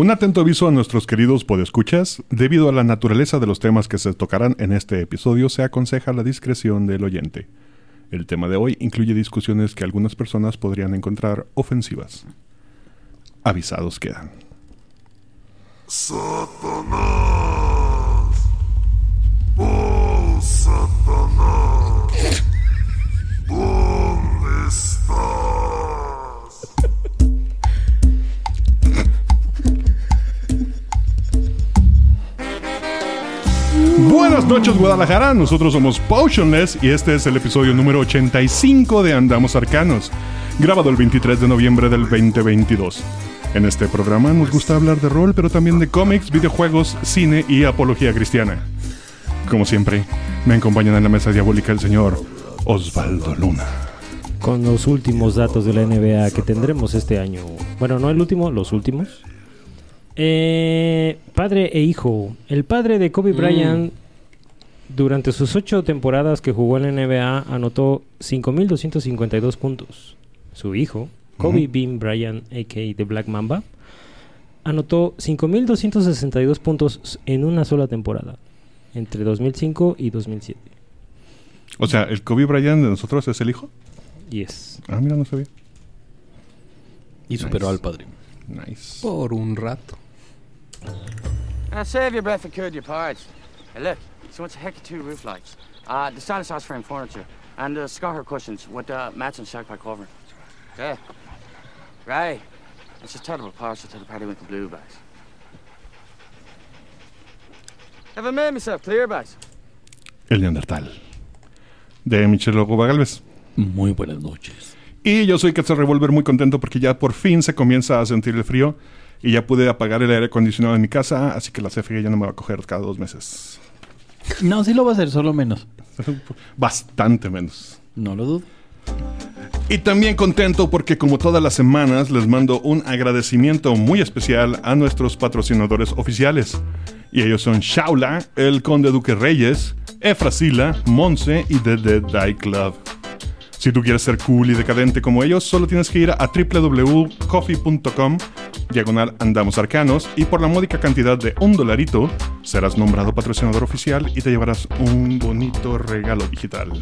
Un atento aviso a nuestros queridos podescuchas. Debido a la naturaleza de los temas que se tocarán en este episodio, se aconseja la discreción del oyente. El tema de hoy incluye discusiones que algunas personas podrían encontrar ofensivas. Avisados quedan. Satanás. Oh, Satanás. ¿Dónde estás? Buenas noches Guadalajara, nosotros somos Potionless y este es el episodio número 85 de Andamos Arcanos, grabado el 23 de noviembre del 2022. En este programa nos gusta hablar de rol, pero también de cómics, videojuegos, cine y apología cristiana. Como siempre, me acompañan en la mesa diabólica el señor Osvaldo Luna. con los últimos datos de la NBA que tendremos este año. Bueno, no el último, los últimos. Eh, padre e hijo. El padre de Kobe Bryant, durante sus ocho temporadas que jugó en la NBA, anotó 5.252 puntos. Su hijo, Kobe Bean Bryant, a.k.a. The Black Mamba, anotó 5.262 puntos en una sola temporada, entre 2005 y 2007. O sea, ¿el Kobe Bryant de nosotros es el hijo? Yes. Ah, mira, no sabía. Y superó Nice. al padre. Nice. Por un rato. Now save your breath and cool your porridge. Hey, look, so what's a heck of two roof lights? Uh, the stylish house frame furniture, and the scar cushions with uh, mats and shark pie covering. Yeah. Right. It's just terrible partial to the party with the blue bags. Have I made myself clear, bags? El Neandertal. De Michelle Logoba Galvez. Muy buenas noches. Y yo soy Quetzal Revolver muy contento porque ya por fin se comienza a sentir el frío y ya pude apagar el aire acondicionado en mi casa, así que la CFE ya no me va a coger cada dos meses. No, sí lo va a hacer, solo menos. Bastante menos. No lo dudo. Y también contento porque como todas las semanas les mando un agradecimiento muy especial a nuestros patrocinadores oficiales. Y ellos son Shaula, el Conde Duque Reyes, Efrasila, Monse y The Dead Die Club. Si tú quieres ser cool y decadente como ellos, solo tienes que ir a www.coffee.com diagonal andamos arcanos y por la módica cantidad de un dolarito serás nombrado patrocinador oficial y te llevarás un bonito regalo digital.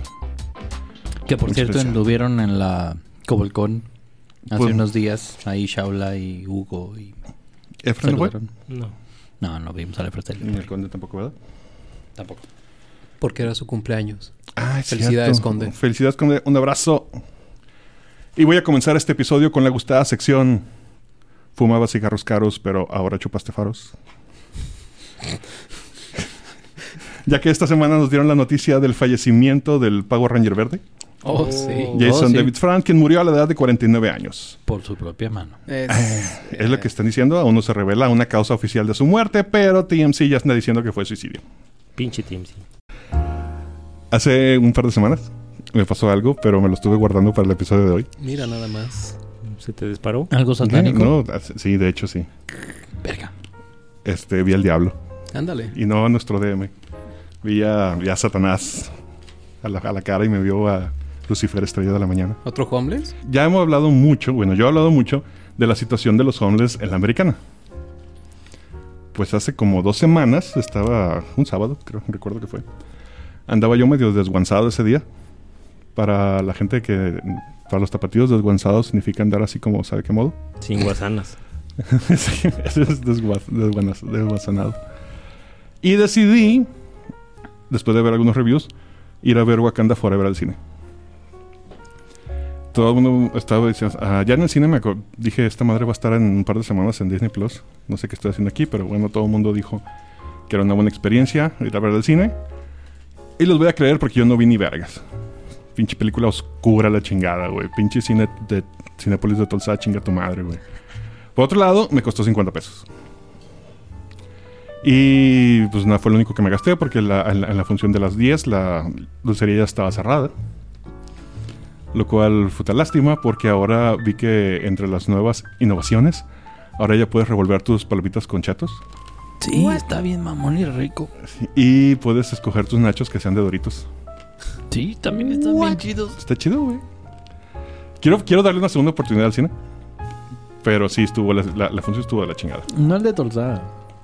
Que por Muy cierto anduvieron en la Cobolcón hace Pues- unos días. Ahí Shaula y Hugo y Efra, ¿no. No. No, vimos a la Fratelli. Ni el Conde tampoco, ¿verdad? Tampoco. Porque era su cumpleaños. Ah, es Felicidades, cierto. Conde. Felicidades, Conde. Un abrazo. Y voy a comenzar este episodio con la gustada sección. Fumaba cigarros caros, pero ahora chupaste faros. ya que esta semana nos dieron la noticia del fallecimiento del Pago Ranger Verde, Oh, sí. Jason sí. David Frank, quien murió a la edad de 49 años. Por su propia mano. Es, Es lo que están diciendo, aún no se revela una causa oficial de su muerte, pero TMC ya está diciendo que fue suicidio. Pinche sí. Hace un par de semanas me pasó algo, pero me lo estuve guardando para el episodio de hoy. Mira nada más. ¿Se te disparó? Algo satánico. No, sí, de hecho sí. Verga. Este, vi al diablo. Ándale. Y no a nuestro DM. Vi a, vi a Satanás a la, a la cara y me vio a Lucifer estrella de la mañana. ¿Otro homeless? Ya hemos hablado mucho, bueno, yo he hablado mucho de la situación de los homeless en la americana. Pues hace como dos semanas, estaba un sábado, creo, recuerdo que fue. Andaba yo medio desguanzado ese día. Para la gente que, para los tapatíos, desguanzados significa andar así como, ¿sabe qué modo? Sin guasanas. Sí, eso es desgua- desguanas- desguazanado. Y decidí, después de ver algunos reviews, ir a ver Wakanda Forever al cine. Todo el mundo estaba diciendo, ah, ya en el cine me dije, esta madre va a estar en un par de semanas en Disney Plus. No sé qué estoy haciendo aquí, pero bueno, todo el mundo dijo que era una buena experiencia ir a ver el cine. Y los voy a creer porque yo no vi ni vergas. Pinche película oscura la chingada, güey. Pinche cine de Cinepolis de Tulsa, chinga tu madre, güey. Por otro lado, me costó 50 pesos. Y pues no fue lo único que me gasté porque la- en, la, en la función de las 10 la dulcería ya estaba cerrada. Lo cual fue una lástima porque ahora vi que entre las nuevas innovaciones, ahora ya puedes revolver tus palomitas con chatos Sí, está bien mamón y rico. y puedes escoger tus nachos que sean de doritos. Sí, también están bien chidos. Está chido, güey. Quiero, quiero darle una segunda oportunidad al cine. Pero sí, estuvo la, la- la función estuvo de la chingada. No el de Tolza.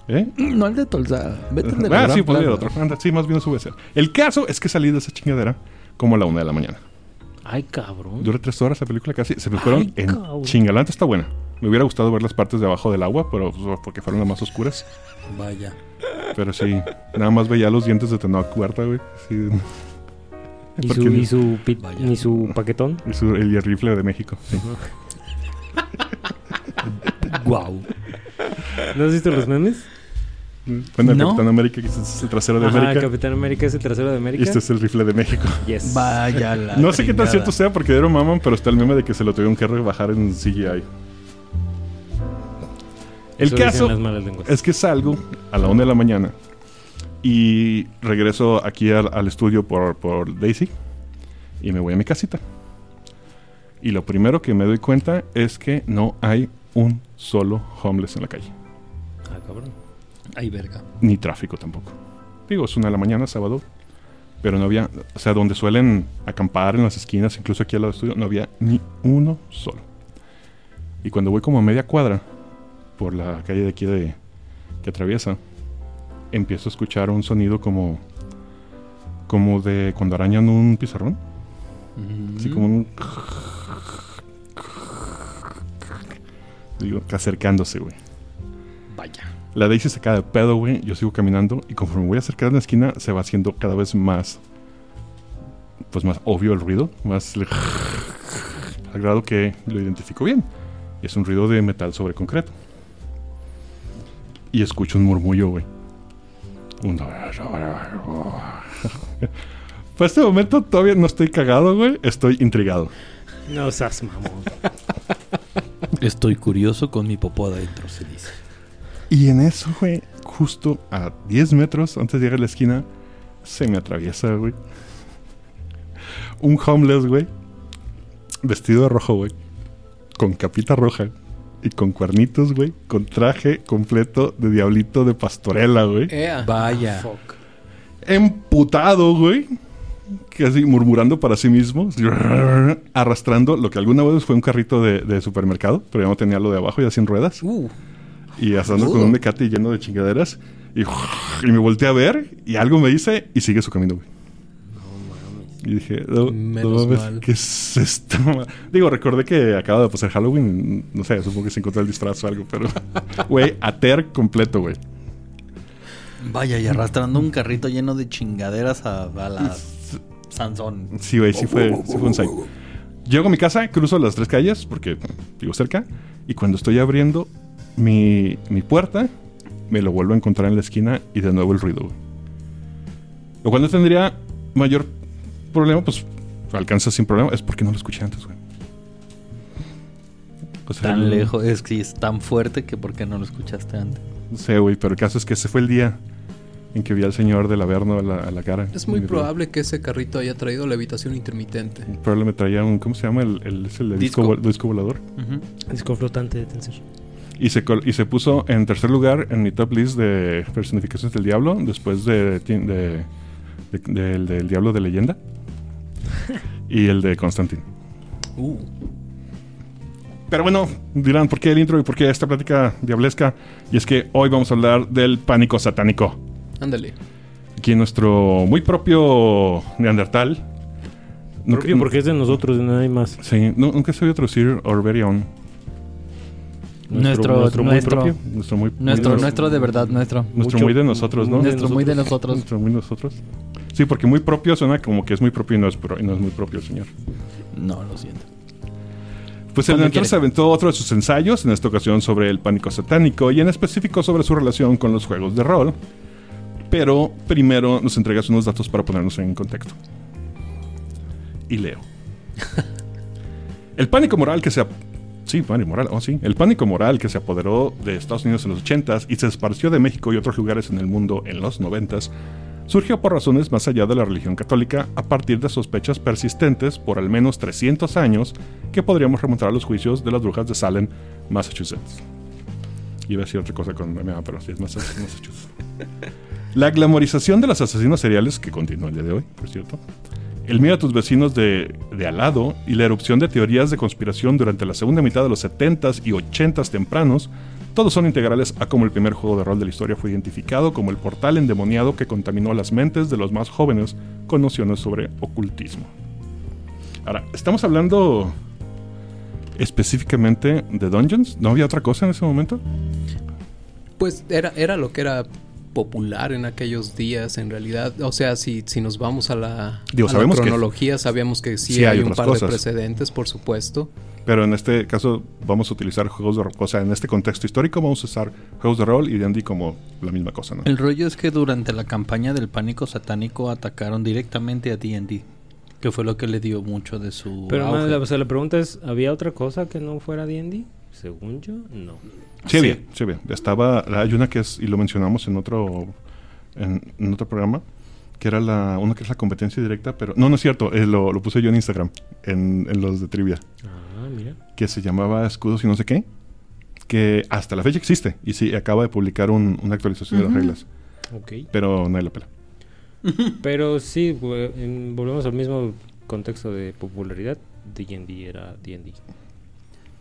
¿Eh? No el de Tolza. Vete al de la Ah, sí, podría otro. Anda, sí, más bien sube a ser. El caso es que salí de esa chingadera como a la una de la mañana. Ay, cabrón. Dura tres horas la película casi. Se me fueron Ay, en cabrón. chingalante. Está buena. Me hubiera gustado ver las partes de abajo del agua, pero pues, porque fueron las más oscuras. Vaya. Pero sí, nada más veía los dientes de Tenoch Huerta, güey. Sí. ¿Y su, y su, y su paquetón? y su- el rifle de México. sí. Guau. ¿No has visto los memes? Bueno, el No. Capitán América, que es el trasero de Ajá, América. Capitán América es el trasero de Y América. este es el rifle de México. Yes. Vaya la No sé qué tan cierto sea porque dieron maman, pero está el meme de que se lo tuvieron que rebajar en CGI. El Eso caso es que salgo a la una de la mañana y regreso aquí al, al estudio por, por Daisy y me voy a mi casita. Y lo primero que me doy cuenta es que no hay un solo homeless en la calle. Ah, cabrón. Ay, verga. Ni tráfico tampoco. Digo, es una de la mañana, sábado. Pero no había, o sea, donde suelen acampar en las esquinas, incluso aquí al lado del estudio, no había ni uno solo. Y cuando voy como a media cuadra por la calle de aquí de, que atraviesa, empiezo a escuchar un sonido como, como de cuando arañan un pizarrón. Así como un... Digo, acercándose, güey. Vaya. La Daisy se cae de pedo, güey. Yo sigo caminando y conforme voy acercando a la esquina se va haciendo cada vez más, pues más obvio el ruido, más al grado que lo identifico bien. Es un ruido de metal sobre concreto. Y escucho un murmullo, güey. Un... Para este momento todavía no estoy cagado, güey. Estoy intrigado. No seas mamón. Estoy curioso con mi popó adentro, se dice. Y en eso, güey, justo a 10 metros antes de llegar a la esquina, se me atraviesa, güey. Un homeless, güey. Vestido de rojo, güey. Con capita roja. Y con cuernitos, güey. Con traje completo de diablito de pastorela, güey. Ea. Vaya. Fuck. Emputado, güey. Casi murmurando para sí mismo. Arrastrando lo que alguna vez fue un carrito de, de supermercado. Pero ya no tenía lo de abajo, ya sin ruedas. Uh. Y asando con un mecate lleno de chingaderas. Y, y me volteé a ver y algo me dice y sigue su camino, güey. Y dije, no, no mames, mal. ¿qué es esto? Digo, recordé que acaba de pasar Halloween. No sé, supongo que se encontró el disfraz o algo, pero... Güey, ater completo, güey. Vaya, y arrastrando un carrito lleno de chingaderas a, a la Sansón. Sí, güey, sí fue, sí fue un psych. Llego a mi casa, cruzo las tres calles, porque vivo cerca, y cuando estoy abriendo mi, mi puerta, me lo vuelvo a encontrar en la esquina y de nuevo el ruido. güey. Lo cual no tendría mayor problema, pues alcanza sin problema, es porque no lo escuché antes, güey. O sea, Tan el- lejos, es que es tan fuerte que por qué no lo escuchaste antes. No sé, güey, pero el caso es que ese fue el día en que vi al señor del Averno a la, a la cara. Es muy probable que ese carrito haya traído levitación intermitente. Probablemente traía un, ¿cómo se llama? El, el, es el de disco, Disco. vo- disco volador. Disco flotante de Tensor. Y se, col- y se puso en tercer lugar en mi top list de personificaciones del diablo, después de, del diablo de leyenda y el de Constantine. Uh. Pero bueno, dirán, ¿por qué el intro y por qué esta plática diablesca? Y es que hoy vamos a hablar del pánico satánico. Ándale. Aquí en nuestro muy propio Neandertal. Nunca- Propio porque es de nosotros, de nadie más. Sí, nu- nunca se oído traducir Our Own. Nuestro- nuestro muy nuestro. propio. Nuestro muy, Nuestro, muy- nuestro de verdad, nuestro. nuestro mucho- muy de nosotros, ¿no? de Nuestro muy de nosotros. Nuestro muy nosotros. Sí, porque muy propio suena como que es muy propio y no es, pro- y no es muy propio, señor. No, lo siento. Pues el entonces quiere. aventó otro de sus ensayos, en esta ocasión sobre el pánico satánico y en específico sobre su relación con los juegos de rol. Pero primero nos entregas unos datos para ponernos en contexto. Y leo. el pánico moral que se... Sí, pánico moral, oh sí. El pánico moral que se apoderó de Estados Unidos en los 80s y se esparció de México y otros lugares en el mundo en los 90s surgió por razones más allá de la religión católica a partir de sospechas persistentes por al menos 300 años que podríamos remontar a los juicios de las brujas de Salem, Massachusetts. Iba a decir otra cosa con MMA, pero sí es Massa- Massachusetts. La glamorización de los asesinos seriales, que continúa el día de hoy, por cierto, el miedo a tus vecinos de, de al lado y la erupción de teorías de conspiración durante la segunda mitad de los 70s y 80s tempranos, todos son integrales a cómo el primer juego de rol de la historia fue identificado como el portal endemoniado que contaminó las mentes de los más jóvenes con nociones sobre ocultismo. Ahora, estamos hablando específicamente de Dungeons. ¿No había otra cosa en ese momento? Pues era, era lo que era popular en aquellos días, en realidad. O sea, si, si nos vamos a la, Digo, a la que- cronología, sabíamos que sí, Sí hay hay un par cosas. de precedentes, por supuesto. Pero en este caso vamos a utilizar juegos de rol. O sea, en este contexto histórico vamos a usar juegos de rol y D&D como la misma cosa, ¿no? El rollo es que durante la campaña del pánico satánico atacaron directamente a D&D, que fue lo que le dio mucho de su Pero auge. la, o sea, la pregunta es, ¿había otra cosa que no fuera D&D? Según yo, no. Sí, había, sí había. Estaba, hay una que es, y lo mencionamos en otro, en, en otro programa, que era la, una que es la competencia directa, pero, no, no es cierto, eh, lo, lo puse yo en Instagram, en, en los de trivia, Ah, mira. que se llamaba Escudos y no sé qué, que hasta la fecha existe, y sí, acaba de publicar un- una actualización de las reglas, Ok. pero no hay la pela. Pero sí, volvemos al mismo contexto de popularidad. D&D era D&D.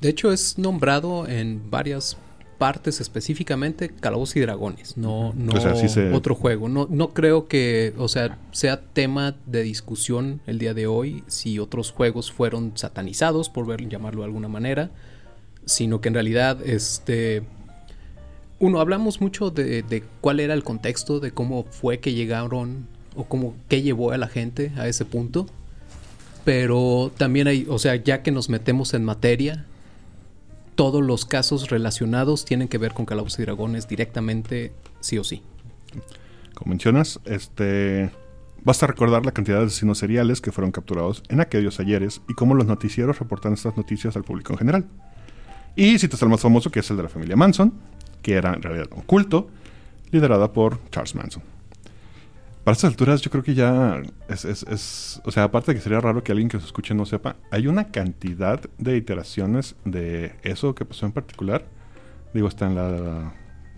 De hecho, es nombrado en varias partes específicamente Calabozos y Dragones, no, no O sea, sí se- otro juego. No, no creo que, o sea, sea tema de discusión el día de hoy si otros juegos fueron satanizados, por ver, llamarlo de alguna manera, sino que en realidad, este, uno, hablamos mucho de, de cuál era el contexto, de cómo fue que llegaron o cómo, qué llevó a la gente a ese punto. Pero también hay, o sea, ya que nos metemos en materia, todos los casos relacionados tienen que ver con Calabozos y Dragones directamente, sí o sí. Como mencionas, este, basta recordar la cantidad de asesinos seriales que fueron capturados en aquellos ayeres y cómo los noticieros reportan estas noticias al público en general. Y citas el más famoso, que es el de la familia Manson, que era en realidad un culto, liderada por Charles Manson. Para estas alturas yo creo que ya es, es- es- o sea, aparte de que sería raro que alguien que se escuche no sepa, hay una cantidad de iteraciones de eso que pasó en particular. Digo, está en la,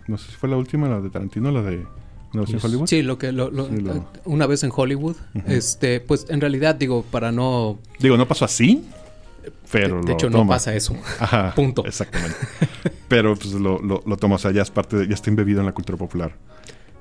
no sé si fue la última, la de Tarantino, la de Una vez en Yes. Hollywood. Sí, lo que lo- lo- Sí, lo- una vez en Hollywood, este, pues en realidad digo para no, Digo, no pasó así, pero de, de hecho no pasa eso. Ajá, Punto. Exactamente. Pero pues lo, lo, lo toma, o sea, ya es parte, de- ya está embebido en la cultura popular.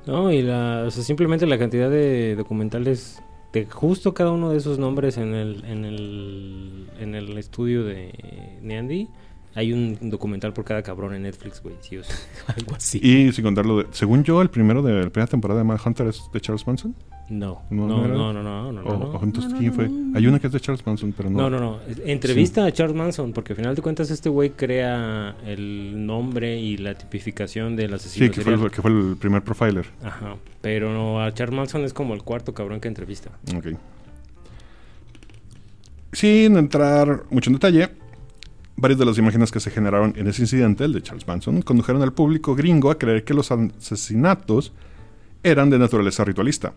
No, y la, o sea, simplemente la cantidad de documentales de justo cada uno de esos nombres en el, en el, en el estudio de Neandy. Hay un documental por cada cabrón en Netflix, güey. Sí, o sea. Algo así. Y sin contarlo de, según yo, el primero de la primera temporada de Manhunter es de Charles Manson. No, No, no, no no, no, no, no, no, o, no. o entonces, No, no, ¿quién fue? no. Hay una que es de Charles Manson, pero no. No, no, no. Entrevista a Charles Manson, porque al final de cuentas este güey crea el nombre y la tipificación del asesino Sí, que fue, el, que fue el primer profiler. Ajá. Pero no, a Charles Manson es como el cuarto cabrón que entrevista. Ok. Sin entrar mucho en detalle, varias de las imágenes que se generaron en ese incidente, el de Charles Manson, condujeron al público gringo a creer que los asesinatos eran de naturaleza ritualista,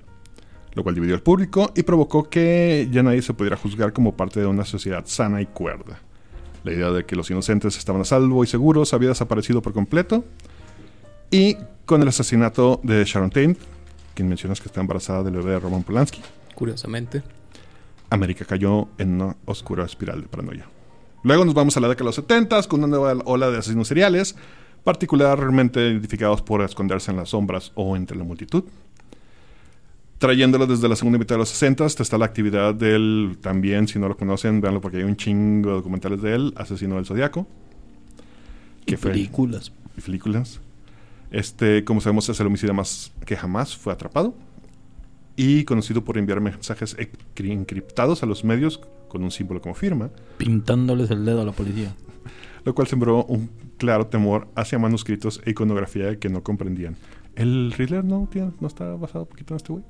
lo cual dividió al público y provocó que ya nadie se pudiera juzgar como parte de una sociedad sana y cuerda. La idea de que los inocentes estaban a salvo y seguros había desaparecido por completo. Y con el asesinato de Sharon Tate, quien mencionas que está embarazada del bebé de Roman Polanski, Curiosamente. América cayó en una oscura espiral de paranoia. Luego nos vamos a la década de los 70 con una nueva ola de asesinos seriales, particularmente identificados por esconderse en las sombras o entre la multitud. Trayéndolo desde la segunda mitad de los 60 está la actividad del, también, si no lo conocen, véanlo porque hay un chingo de documentales de él, Asesino del Zodiaco. Y que fue- películas. y películas. Este, como sabemos, es el homicida más que jamás fue atrapado. Y conocido por enviar mensajes ecri- encriptados a los medios con un símbolo como firma, Pintándoles el dedo a la policía. lo cual sembró un claro temor hacia manuscritos e iconografía que no comprendían. ¿El Riddler no, tiene- no está basado un poquito en este güey?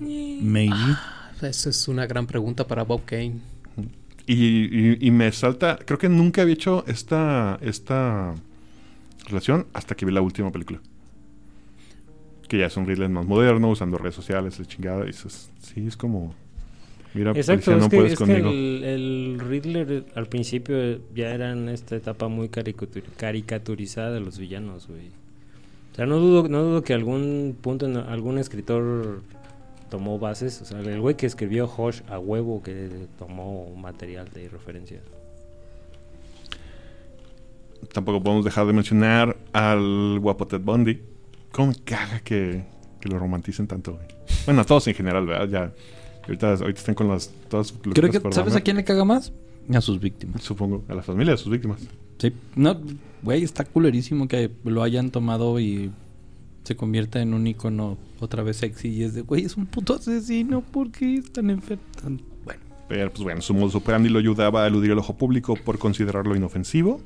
Maybe. Esa es una gran pregunta para Bob Kane. Y, y- y me salta, creo que nunca había hecho esta, esta relación hasta que vi la última película. Que ya es un Riddler más moderno, usando redes sociales, la chingada. Y dices, sí, es como, mira, Exacto, policía, es, no que, puedes es que el, el Riddler al principio eh, ya era en esta etapa muy caricatur- caricaturizada de los villanos, güey. O sea, no dudo, no dudo que algún punto, en algún escritor tomó bases. O sea, el güey que escribió Hosh a huevo que tomó material de referencia. Tampoco podemos dejar de mencionar al guapo Ted Bundy. ¿Cómo me caga que, que lo romanticen tanto, güey? Bueno, a todos en general, ¿verdad? Ya. Ahorita, ahorita están con las. Todas Creo que, ¿sabes a quién le caga más? A sus víctimas. Supongo, a la familia de sus víctimas. Sí. No, güey, está culerísimo que lo hayan tomado y se convierta en un icono otra vez sexy. Y es de, güey, es un puto asesino. ¿Por qué es tan enfermo? Bueno, Pero, pues bueno, su modus operandi lo ayudaba a eludir el ojo público por considerarlo inofensivo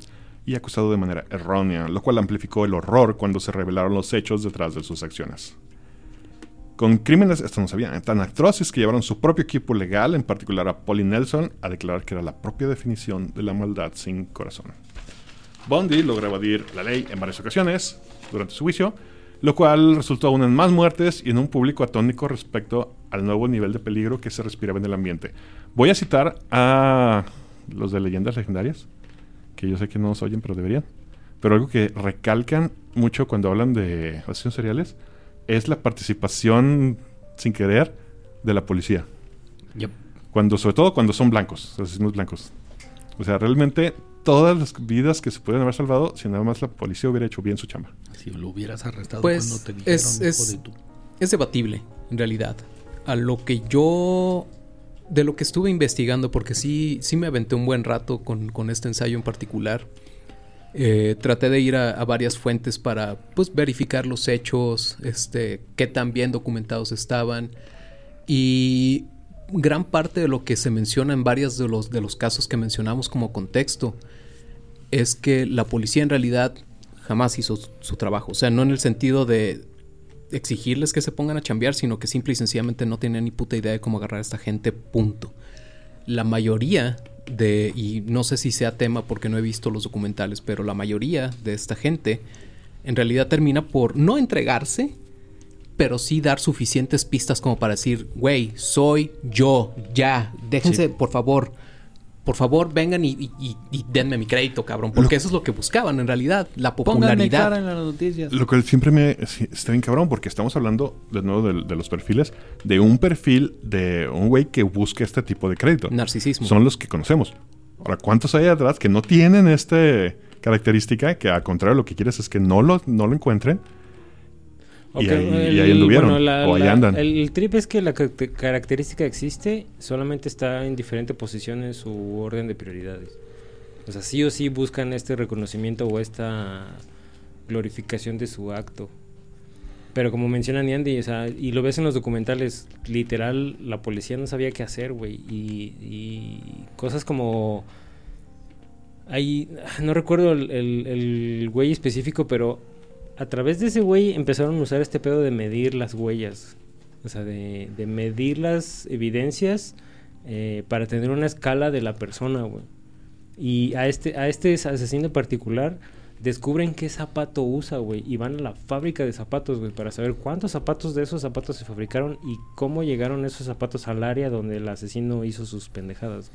y acusado de manera errónea, lo cual amplificó el horror cuando se revelaron los hechos detrás de sus acciones. Con crímenes, esto no sabía, tan atroces que llevaron su propio equipo legal, en particular a Polly Nelson, a declarar que era la propia definición de la maldad sin corazón. Bundy logró evadir la ley en varias ocasiones durante su juicio, lo cual resultó aún en más muertes y en un público atónico respecto al nuevo nivel de peligro que se respiraba en el ambiente. Voy a citar a los de leyendas legendarias, que yo sé que no nos oyen, pero deberían. Pero algo que recalcan mucho cuando hablan de asesinos seriales es la participación sin querer de la policía. Yep. Cuando, sobre todo cuando son blancos, asesinos blancos. O sea, realmente todas las vidas que se pueden haber salvado si nada más la policía hubiera hecho bien su chamba. si lo hubieras arrestado Pues, cuando te dijeron, es- hijo es- de tu... Es debatible, en realidad. A lo que yo. De lo que estuve investigando, porque sí, sí me aventé un buen rato con, con este ensayo en particular. Eh, traté de ir a, varias fuentes para pues verificar los hechos, este, qué tan bien documentados estaban. Y gran parte de lo que se menciona en varios de los, de los casos que mencionamos como contexto es que la policía en realidad jamás hizo su, su trabajo. O sea, no en el sentido de exigirles que se pongan a chambear, sino que simple y sencillamente no tenían ni puta idea de cómo agarrar a esta gente, punto. La mayoría de, y no sé si sea tema porque no he visto los documentales, pero la mayoría de esta gente en realidad termina por no entregarse, pero sí dar suficientes pistas como para decir, güey, soy yo, ya, déjense, por favor, por favor, vengan y, y- y- y denme mi crédito, cabrón, porque eso es lo que buscaban en realidad, la Pónganme cara popularidad. en las noticias. Lo cual siempre me sí, está bien cabrón porque estamos hablando de nuevo de, de los perfiles de un perfil de un güey que busca este tipo de crédito. Narcisismo. Son los que conocemos. Ahora, ¿cuántos hay atrás que no tienen esta característica? Que al contrario lo que quieres es que no lo, no lo encuentren. Y ahí- el- y ahí anduvieron, bueno, la- o ahí la- andan. El, trip es que la ca- característica existe, solamente está en diferente posición en su orden de prioridades. O sea, sí o sí buscan este reconocimiento o esta glorificación de su acto. Pero como menciona Andy, o sea, y lo ves en los documentales, literal, la policía no sabía qué hacer, güey. Y, y cosas como... Hay, no recuerdo el, el- el güey específico, pero a través de ese güey empezaron a usar este pedo de medir las huellas. O sea, de, medir las evidencias eh, para tener una escala de la persona, güey. Y a este, a este asesino particular descubren qué zapato usa, güey. Y van a la fábrica de zapatos, güey, para saber cuántos zapatos de esos zapatos se fabricaron y cómo llegaron esos zapatos al área donde el asesino hizo sus pendejadas.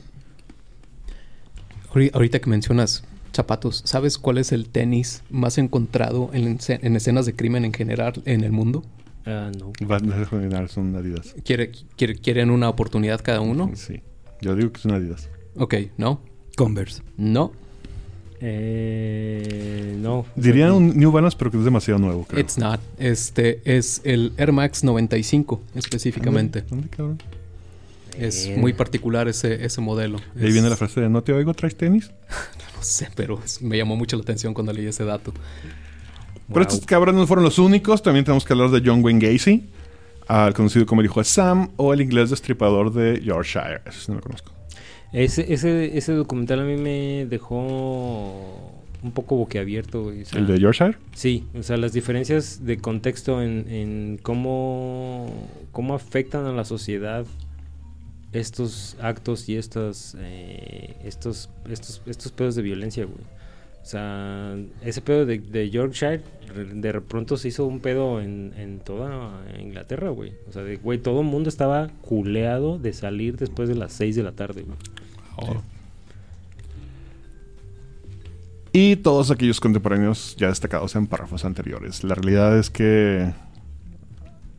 Ahori- Ahorita que mencionas zapatos, ¿sabes cuál es el tenis más encontrado en, en escenas de crimen en general en el mundo? Ah, no. Van son Adidas. ¿Quiere, quiere- ¿Quieren una oportunidad cada uno? Sí. Yo digo que son Adidas. Ok, no, Converse. no, Eh, no. Dirían un New Balance, pero que es demasiado nuevo, creo. it's not. Este es el Air Max 95 específicamente. Ándale, ándale, cabrón. Es muy particular ese, ese modelo. Ahí Es- viene la frase de ¿no te oigo, traes tenis? No sé, pero es- me llamó mucho la atención cuando leí ese dato. Pero estos cabrones no fueron los únicos. También tenemos que hablar de John Wayne Gacy, al conocido como el hijo de Sam, o el inglés destripador de Yorkshire. Eso sí no lo conozco. Ese, ese, ese documental a mí me dejó un poco boquiabierto. güey, o sea, ¿El de Yorkshire? Sí, o sea, las diferencias de contexto en, en cómo, cómo afectan a la sociedad estos actos y estos, eh, estos, estos, estos pedos de violencia, güey. O sea, ese pedo de, de Yorkshire re- de pronto se hizo un pedo en, en toda Inglaterra, güey. O sea, de, güey, todo el mundo estaba culeado de salir después de las 6 de la tarde, güey. Y todos aquellos contemporáneos ya destacados en párrafos anteriores. La realidad es que...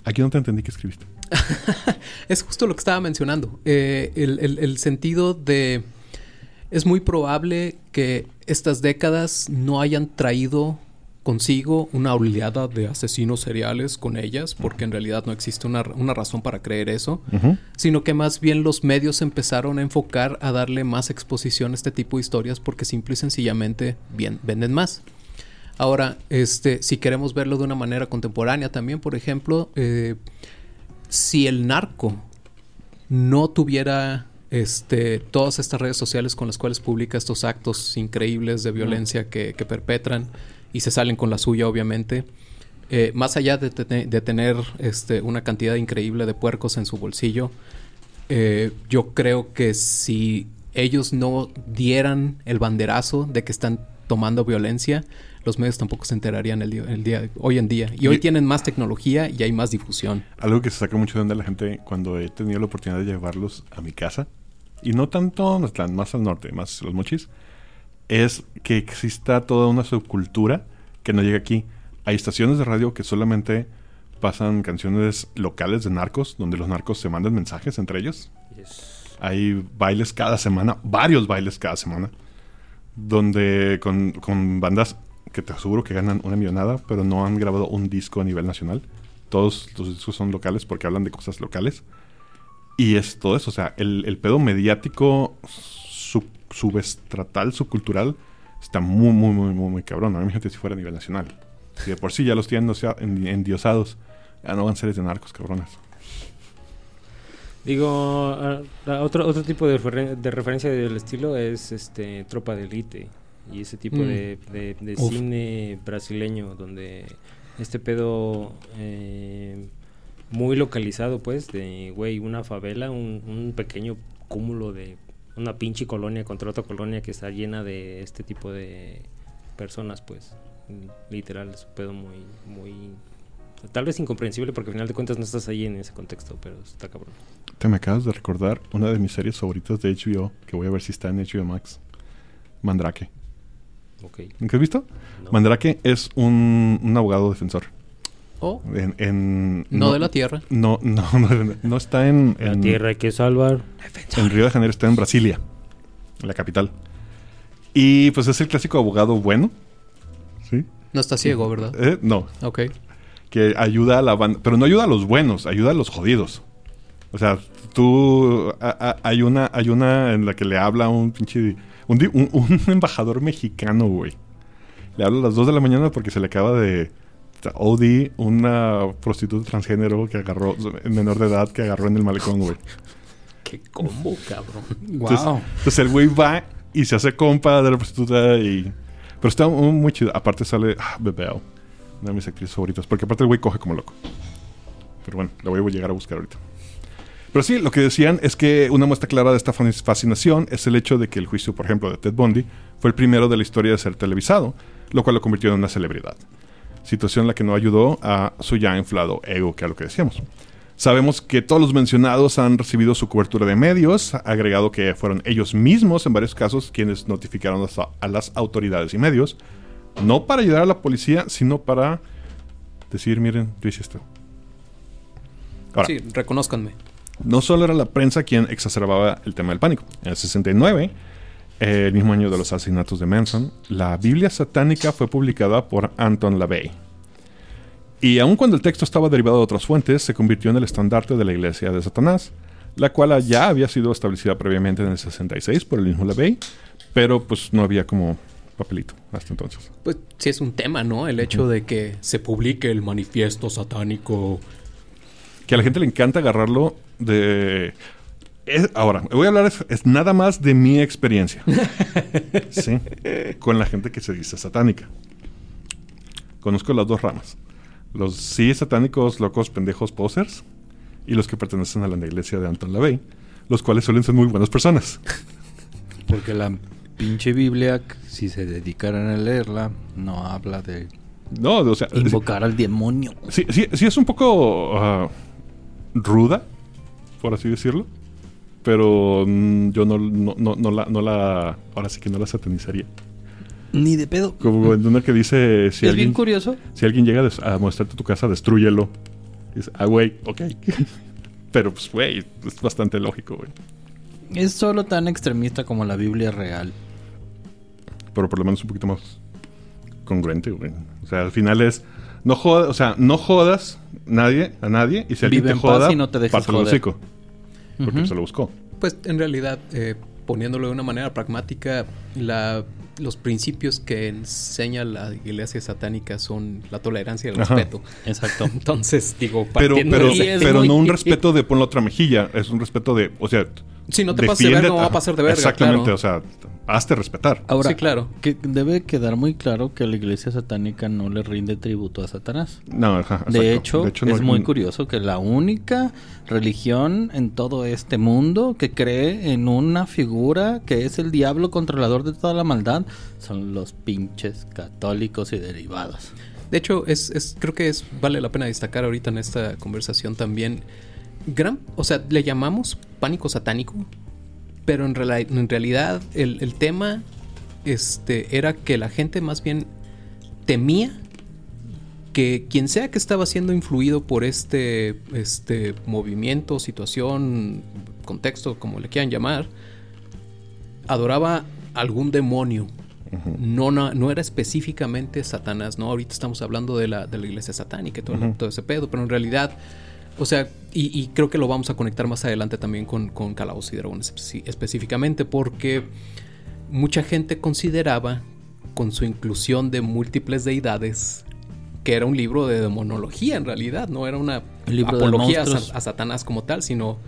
Aquí no te entendí que escribiste. Es justo lo que estaba mencionando. Eh, el, el- el sentido de... Es muy probable que estas décadas no hayan traído consigo una oleada de asesinos seriales con ellas, porque en realidad no existe una, una razón para creer eso, sino que más bien los medios empezaron a enfocar a darle más exposición a este tipo de historias porque simple y sencillamente bien, venden más. Ahora, este, si queremos verlo de una manera contemporánea también, por ejemplo, eh, si el narco no tuviera este, todas estas redes sociales con las cuales publica estos actos increíbles de violencia que, que perpetran y se salen con la suya, obviamente, eh, más allá de, te- de tener este, una cantidad increíble de puercos en su bolsillo, eh, yo creo que si ellos no dieran el banderazo de que están tomando violencia, los medios tampoco se enterarían el día, el día hoy en día. Y hoy tienen más tecnología y hay más difusión. Algo que se saca mucho de onda la gente cuando he tenido la oportunidad de llevarlos a mi casa, y no tanto más al norte, más los mochis, es que exista toda una subcultura que no llega aquí. Hay estaciones de radio que solamente pasan canciones locales de narcos, donde los narcos se mandan mensajes entre ellos. Hay bailes cada semana, varios bailes cada semana, donde con, bandas que te aseguro que ganan una millonada, pero no han grabado un disco a nivel nacional. Todos los discos son locales porque hablan de cosas locales. Y es todo eso, o sea, el, pedo mediático sub- subestratal, subcultural, está muy, muy, muy, muy, muy cabrón. A mí imagínate si fuera a nivel nacional. Si de por sí ya los tienen endiosados, ya no van series de narcos, cabrones. Digo, ah, ah, otro, otro tipo de, referen- de referencia del estilo es este Tropa de Elite y ese tipo Mm. de, de- cine brasileño donde este pedo eh, muy localizado pues de, güey, una favela, un, un pequeño cúmulo de una pinche colonia contra otra colonia que está llena de este tipo de personas pues literal es un pedo muy, muy... Tal vez incomprensible porque al final de cuentas no estás ahí en ese contexto, pero está cabrón. Te me acabas de recordar una de mis series favoritas de HBO, que voy a ver si está en HBO Max. Mandrake. Ok. ¿Nunca has visto? No. Mandrake es un, un abogado defensor. Oh, En, en- no, de la Tierra. No, no, no, no está en, La tierra hay que salvar. en Río de Janeiro, está en Brasilia, la capital. Y pues es el clásico abogado bueno. ¿Sí? No está ciego, ¿verdad? Eh, no, Ok. que ayuda a la banda, pero no ayuda a los buenos, ayuda a los jodidos. O sea, tú a- a- hay una hay una en la que le habla un pinche un, di- un- un embajador mexicano, güey. Le habla a las 2 de la mañana porque se le acaba de OD una prostituta transgénero que agarró menor de edad que agarró en el malecón, güey. Qué combo, cabrón. Wow. entonces el güey va y se hace compa de la prostituta y... Pero está muy, muy chido. Aparte sale ah, Bebeo, una de mis actrices favoritas. Porque aparte el güey coge como loco. Pero bueno, la voy a llegar a buscar ahorita. Pero sí, lo que decían es que una muestra clara de esta fascinación es el hecho de que el juicio, por ejemplo, de Ted Bundy fue el primero de la historia de ser televisado, lo cual lo convirtió en una celebridad. Situación en la que no ayudó a su ya inflado ego, que era lo que decíamos. Sabemos que todos los mencionados han recibido su cobertura de medios, agregado que fueron ellos mismos en varios casos quienes notificaron a las- a autoridades y medios, no para ayudar a la policía, sino para decir, miren, yo hice esto. Ahora, Sí, reconózcanme. No solo era la prensa quien exacerbaba el tema del pánico. En el 69, eh, el mismo año de los asesinatos de Manson, la Biblia satánica fue publicada por Anton LaVey. Y aun cuando el texto estaba derivado de otras fuentes, se convirtió en el estandarte de la iglesia de Satanás, la cual ya había sido establecida previamente en el 66 por el mismo LaVey, pero pues no había como papelito hasta entonces. Pues sí es un tema, ¿no? El hecho de que se publique el manifiesto satánico. Que a la gente le encanta agarrarlo de... es- ahora, voy a hablar es, es nada más de mi experiencia. sí. Con la gente que se dice satánica. Conozco las dos ramas. Los sí satánicos, locos, pendejos, posers. Y los que pertenecen a la iglesia de Anton LaVey. Los cuales suelen ser muy buenas personas. Porque la pinche Biblia, si se dedicaran a leerla, no habla de No, o sea... invocar al demonio. Sí, sí, sí es un poco ah, ruda, por así decirlo. Pero mm, yo no, no, no, no la, no la... Ahora sí que no la satanizaría. Ni de pedo. Como en una que dice... Si es alguien, bien curioso. si alguien llega a mostrarte tu casa, destrúyelo. Y dices, ah, güey, ok. Pero, pues, güey, es bastante lógico, güey. Es solo tan extremista como la Biblia real. Pero por lo menos un poquito más congruente, güey. O sea, al final es... No jodas, o sea, no jodas nadie, a nadie. Y si alguien Vive te en paz joda, y no te dejes pártele el joder. hocico. Porque Ujú. se lo buscó. Pues en realidad, eh, poniéndolo de una manera pragmática, la- los principios que enseña la iglesia satánica son la tolerancia y el Ajá. respeto. Exacto. Entonces, digo, Pero, partiendo pero, de- pero muy- no un respeto de pon la otra mejilla. Es un respeto de, o sea... Si no te pases de verga, no va a pasar de verga, Exactamente, claro. o sea, hazte respetar. Ahora, Sí, claro. que debe quedar muy claro que la iglesia satánica no le rinde tributo a Satanás. No, ajá, De hecho, no es hay- muy curioso que la única religión en todo este mundo que cree en una figura que es el diablo controlador de toda la maldad son los pinches católicos y derivados. De hecho, es, es- creo que es vale la pena destacar ahorita en esta conversación también. Gran, o sea, le llamamos pánico satánico, pero en, en realidad el, el tema este, era que la gente más bien temía que quien sea que estaba siendo influido por este, este movimiento, situación, contexto, como le quieran llamar, adoraba algún demonio. No, no, no era específicamente Satanás, ¿no? Ahorita estamos hablando de la, de la iglesia satánica y todo, ese pedo, pero en realidad, o sea, y, y creo que lo vamos a conectar más adelante también con, con Calabozos y Dragones espe- específicamente, porque mucha gente consideraba, con su inclusión de múltiples deidades, que era un libro de demonología en realidad, no era una Un libro de apología a Satanás como tal, sino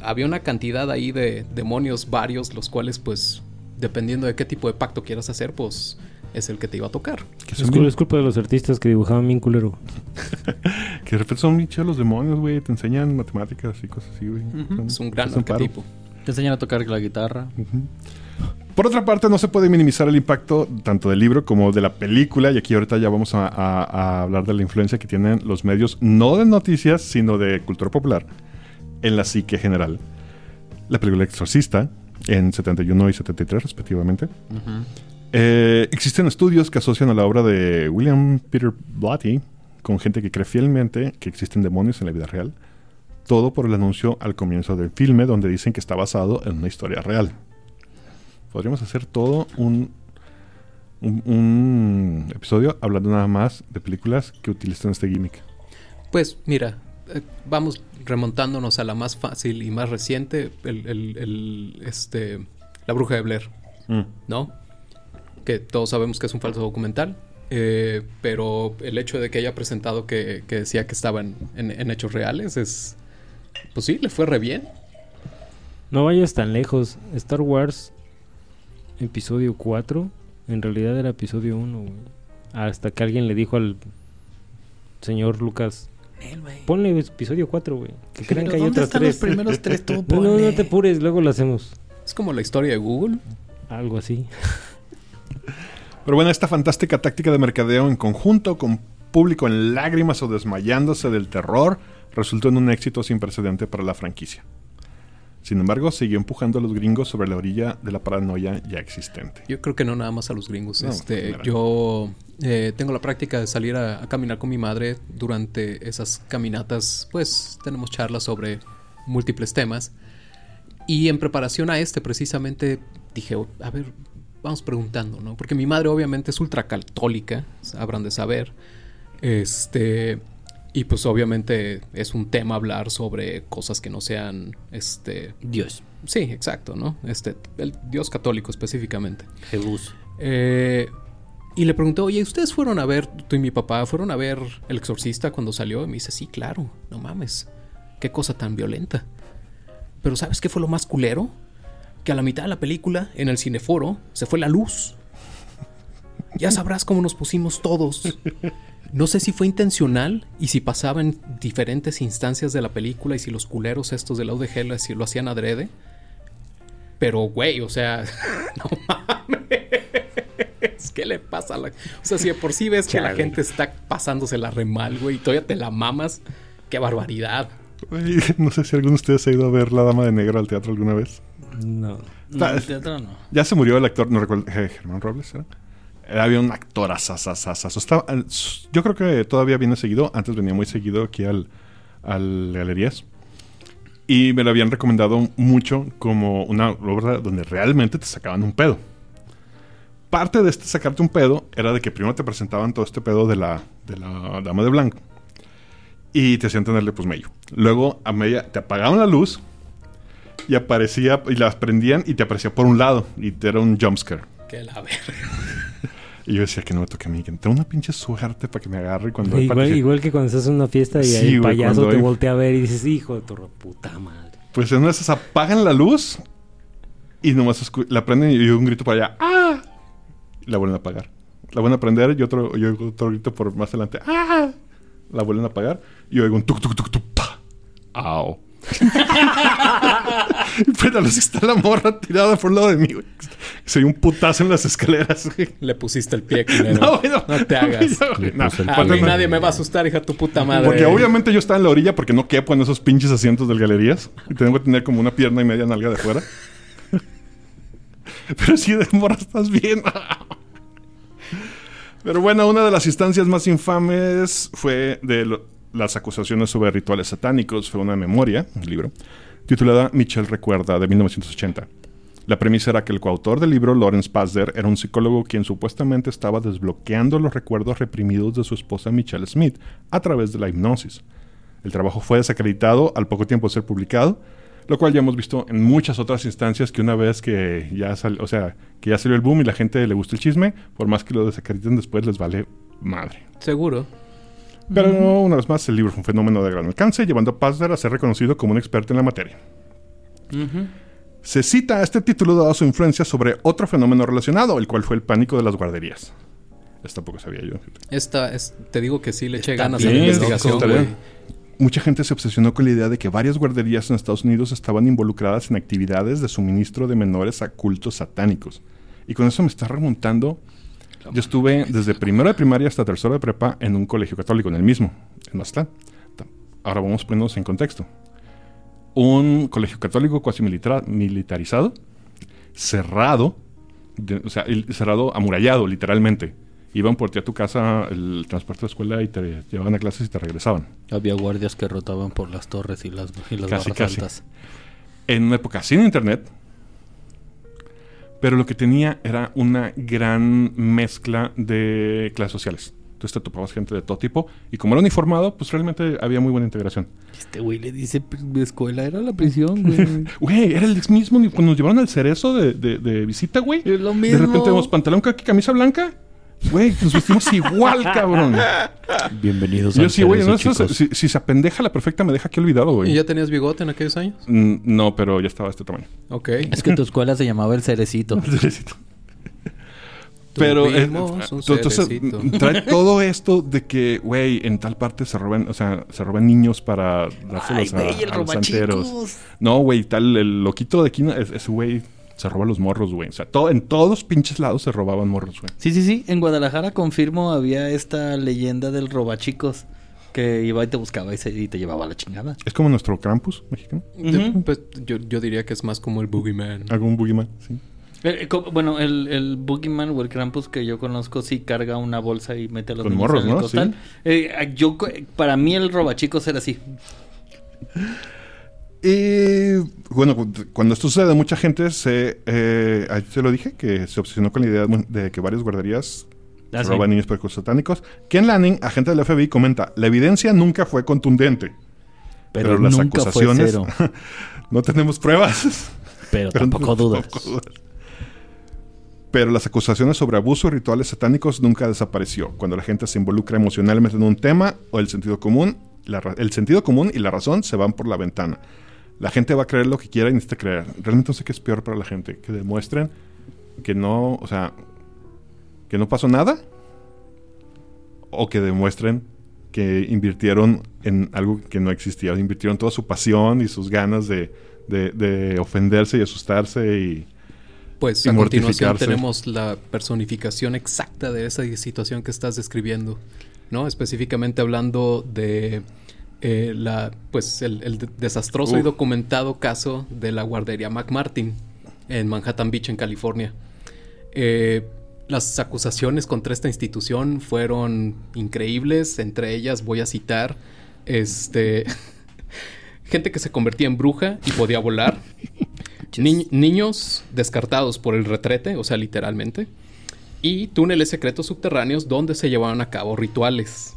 había una cantidad ahí de demonios varios, los cuales pues dependiendo de qué tipo de pacto quieras hacer, pues es el que te iba a tocar. Es, bien- es culpa de los artistas que dibujaban bien culero. que de repente son bien los demonios, güey. Te enseñan matemáticas y cosas así, güey. Es un gran paro. arquetipo. Te enseñan a tocar la guitarra. Por otra parte, no se puede minimizar el impacto tanto del libro como de la película. Y aquí ahorita ya vamos a, a- a hablar de la influencia que tienen los medios, no de noticias, sino de cultura popular, en la psique general. La película Exorcista, en 71 y 73 respectivamente. Eh, existen estudios que asocian a la obra de William Peter Blatty con gente que cree fielmente que existen demonios en la vida real. Todo por el anuncio al comienzo del filme donde dicen que está basado en una historia real. Podríamos hacer todo un, un, un episodio hablando nada más de películas que utilizan este gimmick. Pues mira, eh, vamos remontándonos a la más fácil y más reciente, el, el- el, este, La Bruja de Blair, ¿no? Que todos sabemos que es un falso documental, eh, pero el hecho de que haya presentado que, que decía que estaba en, en- en hechos reales es... Pues sí, le fue re bien. No vayas tan lejos. Star Wars, episodio 4, en realidad era episodio 1, güey. Hasta que alguien le dijo al señor Lucas, ponle episodio 4, güey. Que crean que hay ¿Dónde otras están los tres. primeros tres tú? No, no, no te apures, luego lo hacemos. Es como la historia de Google. Algo así. Pero bueno, esta fantástica táctica de mercadeo en conjunto con público en lágrimas o desmayándose del terror resultó en un éxito sin precedente para la franquicia. Sin embargo, siguió empujando a los gringos sobre la orilla de la paranoia ya existente. Yo creo que no nada más a los gringos. No, este, yo eh, tengo la práctica de salir a, a caminar con mi madre durante esas caminatas. Pues tenemos charlas sobre múltiples temas. Y en preparación a este, precisamente dije, "Oh, a ver, vamos preguntando, ¿no? Porque mi madre obviamente es ultracatólica, habrán de saber. Este. Y pues obviamente es un tema hablar sobre cosas que no sean. Este. Dios. Sí, exacto, ¿no? Este. El Dios católico específicamente. Jesús. Eh, y le pregunté, oye, ¿ustedes fueron a ver, tú y mi papá, fueron a ver El Exorcista cuando salió? Y me dice, sí, claro, no mames. Qué cosa tan violenta. Pero ¿sabes qué fue lo más culero? Que a la mitad de la película, en el cineforo, se fue la luz. Ya sabrás cómo nos pusimos todos. No sé si fue intencional y si pasaba en diferentes instancias de la película y si los culeros estos de la UDG lo, haci- lo hacían adrede. Pero, güey, o sea, no mames. ¿Qué le pasa a la.? O sea, si de por sí ves que la gente está pasándosela re mal, güey, y todavía te la mamas, qué barbaridad. No sé si alguno de ustedes ha ido a ver La Dama de Negro al teatro alguna vez. No. No, en teatro no. Ya se murió el actor, no recuerdo, eh, Germán Robles, ¿era? Había un actor s- yo creo que todavía viene seguido. Antes venía muy seguido aquí al, al Galerías. Y me lo habían recomendado mucho como una obra donde realmente te sacaban un pedo. Parte de este sacarte un pedo era de que primero te presentaban todo este pedo de la, de la dama de blanco. Y te hacían tenerle pues. Luego a media te apagaban la luz y aparecía y las prendían y te aparecía por un lado y te era un jumpscare. Que la verga. Y yo decía que no me toque a mí, que tengo una pinche suerte para que me agarre cuando Igual, igual que cuando estás en una fiesta y Sí, el payaso te hay- voltea a ver y dices, hijo de tu puta madre. Pues en una de esas apagan la luz y nomás escu- la prenden y yo un grito para allá. ¡Ah! Y la vuelven a apagar. La vuelven a prender y otro, y oigo otro grito por más adelante. ¡Ah! La vuelven a apagar y oigo un tuk tuk tuk tuk pa. ¡Au! Pero así está la morra tirada por un lado de mí, güey. Soy un putazo en las escaleras, güey. Le pusiste el pie, culero. No, güey, no. No te hagas. No, güey, no. puso el A mí nadie me va a asustar, hija de tu puta madre. Porque obviamente yo estaba en la orilla porque no quepo en esos pinches asientos del galerías. Y tengo que tener como una pierna y media nalga de fuera. Pero sí, de morra estás bien. Pero bueno, una de las instancias más infames fue de lo- las acusaciones sobre rituales satánicos. Fue una memoria, un libro, titulada Michelle Recuerda, de 1980. La premisa era que el coautor del libro, Lawrence Pazder, era un psicólogo quien supuestamente estaba desbloqueando los recuerdos reprimidos de su esposa Michelle Smith a través de la hipnosis. El trabajo fue desacreditado al poco tiempo de ser publicado, lo cual ya hemos visto en muchas otras instancias que una vez que ya sal- o sea, que ya salió el boom y la gente le gusta el chisme, por más que lo desacrediten después les vale madre. Seguro. Pero una vez más, el libro fue un fenómeno de gran alcance, llevando a Pazder a ser reconocido como un experto en la materia. Se cita a este título dado su influencia sobre otro fenómeno relacionado, el cual fue el pánico de las guarderías. Esto tampoco sabía yo. Esta es, te digo que sí le eché Está ganas a la investigación. Mucha gente se obsesionó con la idea de que varias guarderías en Estados Unidos estaban involucradas en actividades de suministro de menores a cultos satánicos. Y con eso me está remontando. Yo estuve desde primero de primaria hasta tercero de prepa en un colegio católico, en el mismo, en Mazatlán. Ahora vamos a ponernos en contexto. Un colegio católico cuasi militarizado, cerrado, de- o sea, el- cerrado, amurallado, literalmente. Iban por ti a tu casa el transporte de escuela y te llevaban a clases y te regresaban. Había guardias que rotaban por las torres y las, y las Casi, barras casi. altas. En una época sin internet, pero lo que tenía era una gran mezcla de clases sociales. Entonces te topabas gente de todo tipo y como era uniformado, pues realmente había muy buena integración. Este güey le dice "Pri- escuela, era la prisión, güey. Güey, era el mismo cuando nos llevaron al cerezo de, de- de visita, güey. Es lo De mismo. repente vemos pantalón camisa blanca. Güey, nos vestimos igual, cabrón. Bienvenidos Yo sí, güey, no, eso si, si se apendeja la perfecta, me deja aquí olvidado, ¿Y güey. ya tenías bigote en aquellos años? Mm, No, pero ya estaba de este tamaño. Ok. Es que tu escuela se llamaba El Cerecito. Pero eh, Tuvimos un entonces cerecito. trae todo esto de que, güey, en tal parte se roban, o sea, se roban niños para dárselos a, a los santeros. No, güey, tal, el loquito de aquí, es- ese güey se roba los morros, güey. O sea, todo, en todos pinches lados se robaban morros, güey. Sí, sí, sí. En Guadalajara, confirmo, había esta leyenda del robachicos que iba y te buscaba y, se- y te llevaba a la chingada. Es como nuestro Krampus mexicano. Pues, yo, yo diría que es más como el Boogeyman. Algún boogeyman, sí. Eh, eh, bueno, el, el Boogeyman o el Krampus que yo conozco sí carga una bolsa y mete a los Con niños morros, en el ¿no? costal. Eh, yo, para mí el robachicos era así. Y bueno, cu- cuando esto sucede, mucha gente se, eh, se lo dije, que se obsesionó con la idea de, que varias guarderías Ah, se sí. roban niños por satánicos. Ken Lanning, agente del FBI, comenta, la evidencia nunca fue contundente. Pero, Pero las acusaciones-. No tenemos pruebas. Pero, Pero tampoco dudas. tampoco dudas. Pero las acusaciones sobre abuso y rituales satánicos nunca desapareció. Cuando la gente se involucra emocionalmente en un tema o el sentido común, la el sentido común y la razón se van por la ventana. La gente va a creer lo que quiera y necesita creer. Realmente no sé qué es peor para la gente. Que demuestren que no, o sea, que no pasó nada. O que demuestren que invirtieron en algo que no existía. Invirtieron toda su pasión y sus ganas de, de- de ofenderse y asustarse y... Pues Y a continuación tenemos la personificación exacta de esa situación que estás describiendo, ¿no? Específicamente hablando de eh, la, pues el, el de- desastroso y documentado caso de la guardería McMartin en Manhattan Beach, en California. Eh, las acusaciones contra esta institución fueron increíbles. Entre ellas voy a citar este gente que se convertía en bruja y podía volar, Ni- niños descartados por el retrete, o sea, literalmente, y túneles secretos subterráneos donde se llevaban a cabo rituales.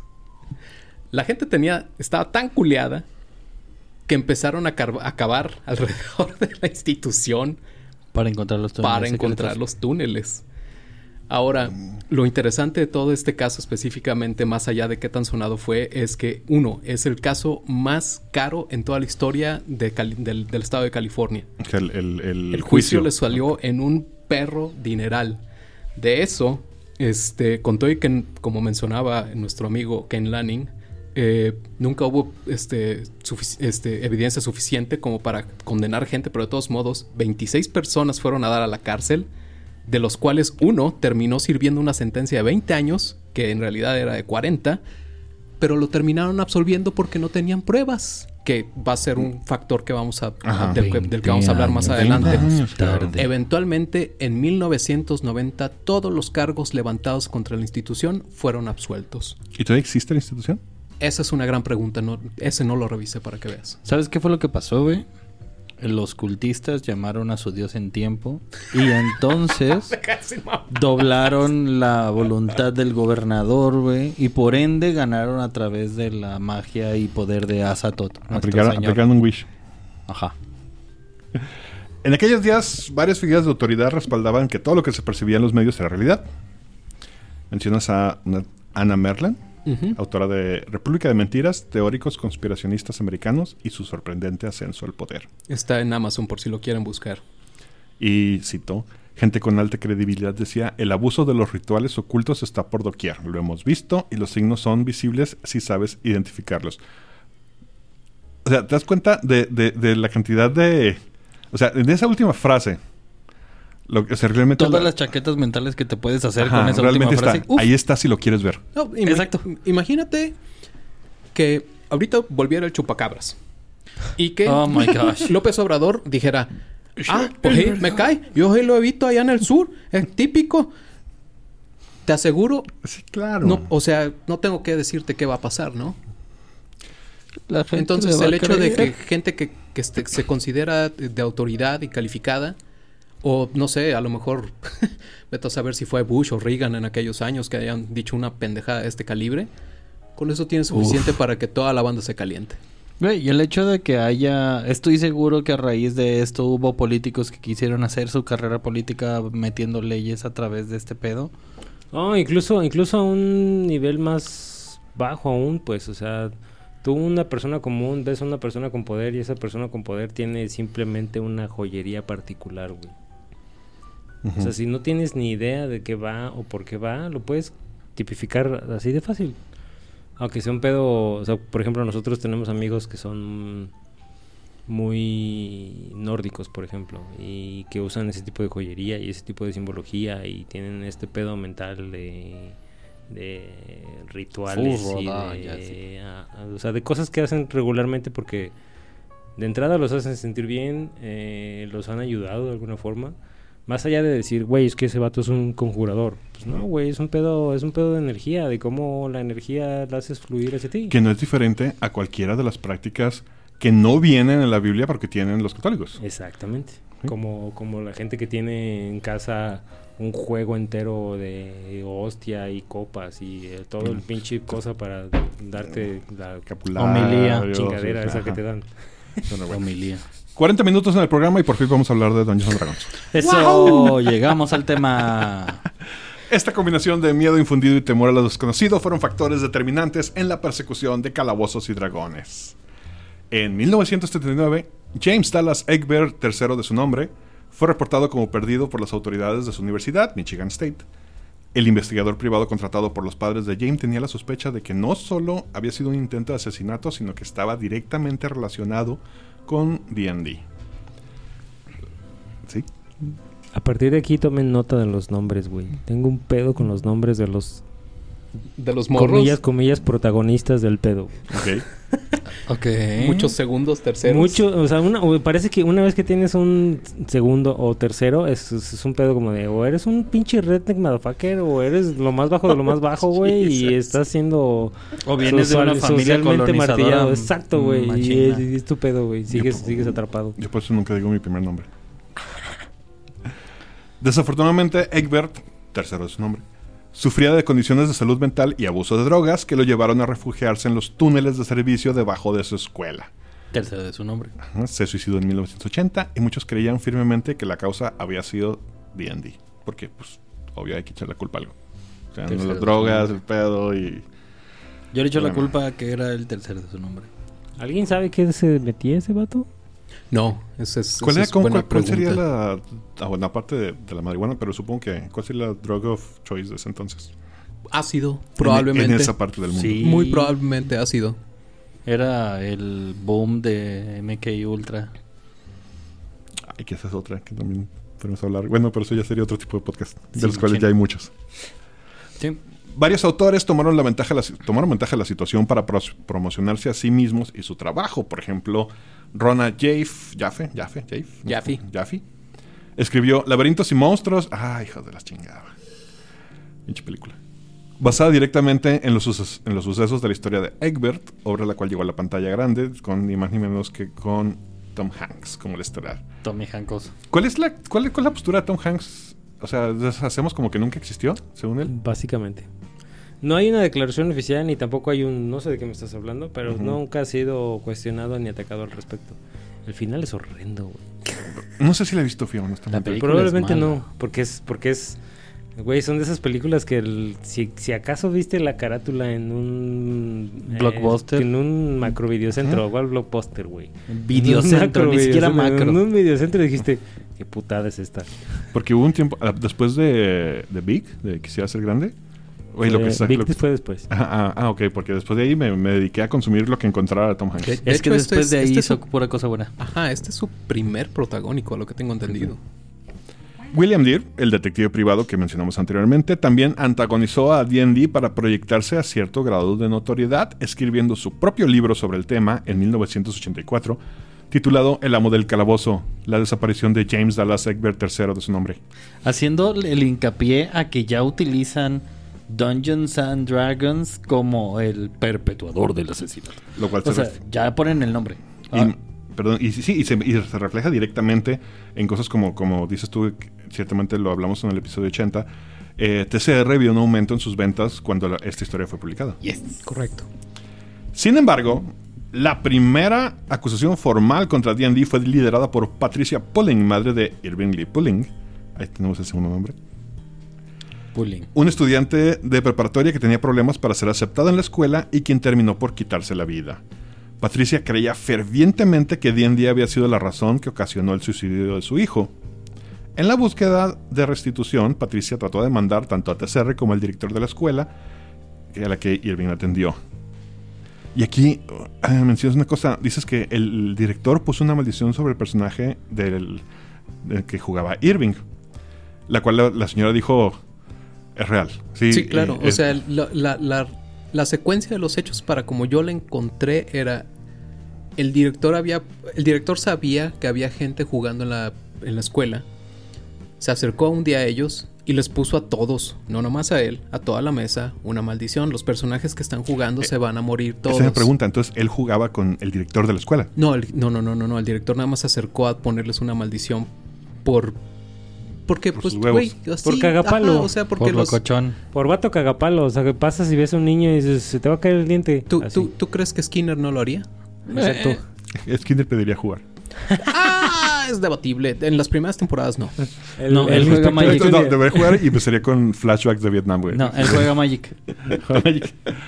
La gente tenía, estaba tan culeada que empezaron a, a cavar alrededor de la institución Para encontrar los túneles para encontrar los túneles. Ahora, lo interesante de todo este caso específicamente, más allá de qué tan sonado fue, es que, uno, es el caso más caro en toda la historia de del, del estado de California. El, el- el El juicio le salió en un perro dineral. De eso, este, con todo y que, como mencionaba nuestro amigo Ken Lanning, eh, nunca hubo este, sufic- este, evidencia suficiente como para condenar gente, pero de todos modos, 26 personas fueron a dar a la cárcel, de los cuales uno terminó sirviendo una sentencia de 20 años, que en realidad era de 40, pero lo terminaron absolviendo porque no tenían pruebas, que va a ser un factor que vamos a, Ajá. del, que, del que vamos a hablar más 20 adelante. tarde. Eventualmente, en 1990, todos los cargos levantados contra la institución fueron absueltos. ¿Y todavía existe la institución? Esa es una gran pregunta. No, ese no lo revisé para que veas. ¿Sabes qué fue lo que pasó, güey? Los cultistas llamaron a su dios en tiempo y entonces doblaron la voluntad del gobernador, güey, y por ende ganaron a través de la magia y poder de nuestro Aplicaron, aplicando un wish. Ajá. En aquellos días, varias figuras de autoridad respaldaban que todo lo que se percibía en los medios era realidad. Mencionas a una- Anna Autora de República de Mentiras, Teóricos Conspiracionistas Americanos y su sorprendente ascenso al poder. Está en Amazon por si lo quieren buscar. Y citó, gente con alta credibilidad decía, el abuso de los rituales ocultos está por doquier. Lo hemos visto y los signos son visibles si sabes identificarlos. O sea, ¿te das cuenta de, de- de la cantidad de... O sea, en esa última frase, lo, que- o sea, realmente... Todas la- las chaquetas mentales que te puedes hacer Ajá, con esa última realmente frase. está. Uf, Ahí está si lo quieres ver. No, ima- Exacto. Imagínate que ahorita volviera el chupacabras. Y que Oh my gosh. López Obrador dijera, ah, pues sí, me cae. Yo sí lo he visto allá en el sur. Es típico. Te aseguro, Sí, claro. no, o sea, no tengo que decirte qué va a pasar, ¿no? la gente Entonces, el hecho de que gente que, que este- se considera de autoridad y calificada, o no sé, a lo mejor, vete a saber si fue Bush o Reagan en aquellos años que hayan dicho una pendejada de este calibre, con eso tiene suficiente para que toda la banda se caliente. Güey, y el hecho de que haya... Estoy seguro que a raíz de esto hubo políticos que quisieron hacer su carrera política metiendo leyes a través de este pedo. No, incluso, incluso a un nivel más bajo aún, pues, o sea, tú una persona común ves a una persona con poder y esa persona con poder tiene simplemente una joyería particular, güey. O sea, si no tienes ni idea de qué va o por qué va, lo puedes tipificar así de fácil. Aunque sea un pedo, o sea, por ejemplo, nosotros tenemos amigos que son muy nórdicos, por ejemplo, y que usan ese tipo de joyería y ese tipo de simbología y tienen este pedo mental de, de rituales y Furro, de, sí. a- a- o sea, de cosas que hacen regularmente porque de entrada los hacen sentir bien, eh, los han ayudado de alguna forma. Más allá de decir, güey, es que ese vato es un conjurador. Pues no, güey, es un pedo, es un pedo de energía, de cómo la energía la haces fluir hacia ti. Que no es diferente a cualquiera de las prácticas que no vienen en la Biblia porque tienen los católicos. Exactamente. Sí. Como, como la gente que tiene en casa un juego entero de hostia y copas y eh, todo el pinche cosa para darte la Capulario, chingadera sí, esa que te dan. Bueno, bueno. Homilía. 40 minutos en el programa y por fin vamos a hablar de Dungeons and Dragons. Eso, llegamos al tema. Esta combinación de miedo infundido y temor a lo desconocido fueron factores determinantes en la persecución de calabozos y dragones. En 1979, James Dallas Egbert, tercero de su nombre, fue reportado como perdido por las autoridades de su universidad, Michigan State. El investigador privado contratado por los padres de James tenía la sospecha de que no solo había sido un intento de asesinato, sino que estaba directamente relacionado con D&D. ¿Sí? A partir de aquí tomen nota de los nombres, güey. Tengo un pedo con los nombres de los De los morros. comillas, comillas protagonistas del pedo. Ok. Ok. Muchos segundos, terceros. Mucho, o sea, una- parece que una vez que tienes un segundo o tercero, es, es- es un pedo como de, o eres un pinche redneck motherfucker, o eres lo más bajo de lo más bajo, güey, y estás siendo O vienes de una social- familia colonizadora martillado. Exacto, güey, y es, es tu pedo, güey, sigues, sigues atrapado. Yo por eso nunca digo mi primer nombre. Desafortunadamente, Egbert, tercero de su nombre, sufría de condiciones de salud mental y abuso de drogas que lo llevaron a refugiarse en los túneles de servicio debajo de su escuela. Tercero de su nombre. Ajá, Se suicidó en 1980 y muchos creían firmemente que la causa había sido D&D. Porque, pues, obvio hay que echar la culpa a algo. O sea, las drogas, el pedo y... Yo le echo la culpa que era el tercero de su nombre. ¿Alguien sabe qué se metía ese vato? No, esa es, ¿Cuál, esa era, es cómo- buena cuál- cuál sería la... Bueno, aparte de, de la marihuana, pero supongo que... ¿Cuál sería la drug of choice de ese entonces? Ácido, En- probablemente. En, esa parte del mundo. Sí. Muy probablemente ácido. Era el boom de MK Ultra. Ay, que esa es otra que también podemos hablar. Bueno, pero eso ya sería otro tipo de podcast, de Sí, los cuales ya hay muchos. Sí. Varios autores tomaron, la ventaja, la, tomaron ventaja de la situación para pros- promocionarse a sí mismos y su trabajo. Por ejemplo, Rona Jaffe, Jaffe, Jaffe, Jaffe, Jaffe. Jaffe, escribió Laberintos y Monstruos. Ah, hijos de la chingada. Pinche película. Basada directamente en los, suces- en los sucesos de la historia de Egbert, obra la cual llegó a la pantalla grande, con ni más ni menos que con Tom Hanks como el estelar. Tommy Hanks. ¿Cuál es la, cuál, es- cuál es la postura de Tom Hanks? O sea, hacemos como que nunca existió, según él. Básicamente. No hay una declaración oficial ni tampoco hay un... No sé de qué me estás hablando, pero Ujú. nunca ha sido cuestionado ni atacado al respecto. El final es horrendo, güey. No sé si la he visto, Fio, honestamente. Probablemente no, porque es... Porque es Güey, son de esas películas que el- si, si acaso viste la carátula en un... eh, Blockbuster. en un macro videocentro, igual blockbuster, güey. Videocentro, En un ni siquiera macro. En un videocentro dijiste, qué putada es esta. Porque hubo un tiempo, ah, después de, de Big, de Quisiera ser grande. Oye, lo que Eh, Big lo que- fue después. Ah, ah, ah, ok, porque después de ahí me, me dediqué a consumir lo que encontrara de Tom Hanks. De- de Es que hecho, este después es- de ahí este es hizo su- pura cosa buena. Ajá, este es su primer protagónico, a lo que tengo entendido. William Deere, el detective privado que mencionamos anteriormente, también antagonizó a D&D para proyectarse a cierto grado de notoriedad, escribiendo su propio libro sobre el tema en 1984, titulado El amo del calabozo, la desaparición de James Dallas Egbert III de su nombre. Haciendo el hincapié a que ya utilizan Dungeons and Dragons como el perpetuador del asesinato. Lo cual O se sea, ya ponen el nombre. Y, Ah, perdón, y sí, y se, y se refleja directamente en cosas como, como dices tú, ciertamente lo hablamos en el episodio 80. eh, TCR vio un aumento en sus ventas cuando la- esta historia fue publicada. Correcto. Sin embargo, la primera acusación formal contra D&D fue liderada por Patricia Pulling, madre de Irving Lee Pulling. Ahí tenemos el segundo nombre. Un estudiante de preparatoria que tenía problemas para ser aceptado en la escuela y quien terminó por quitarse la vida. Patricia creía fervientemente que D&D había sido la razón que ocasionó el suicidio de su hijo. En la búsqueda de restitución, Patricia trató de demandar tanto a TCR como al director de la escuela, a la que Irving atendió. Y aquí uh, mencionas una cosa, dices que el director puso una maldición sobre el personaje del, que jugaba Irving, la cual la señora dijo es real. Sí, Sí, claro. eh, o es- sea, la, la- la- la secuencia de los hechos para como yo la encontré era el director había el director sabía que había gente jugando en la, en la escuela. Se acercó un día a ellos y les puso a todos, no nomás a él, a toda la mesa, una maldición. Los personajes que están jugando se van a morir todos. Esa es la pregunta. Entonces, él jugaba con el director de la escuela. No, el- no, no, no, no, no. El director nada más se acercó a ponerles una maldición por. Porque, Por pues, güey, así, Por cagapalo. ajá, o sea, porque Por los. locochón. Por vato cagapalo, o sea, que pasas y ves a un niño y dices, se te va a caer el diente. ¿Tú, Así. tú, ¿Tú crees que Skinner no lo haría? Exacto. Skinner pediría jugar. Ah, es debatible. En las primeras temporadas no. El, No, él juega Magic. No, debería jugar y empezaría con flashbacks de Vietnam, güey. No, él juega Magic.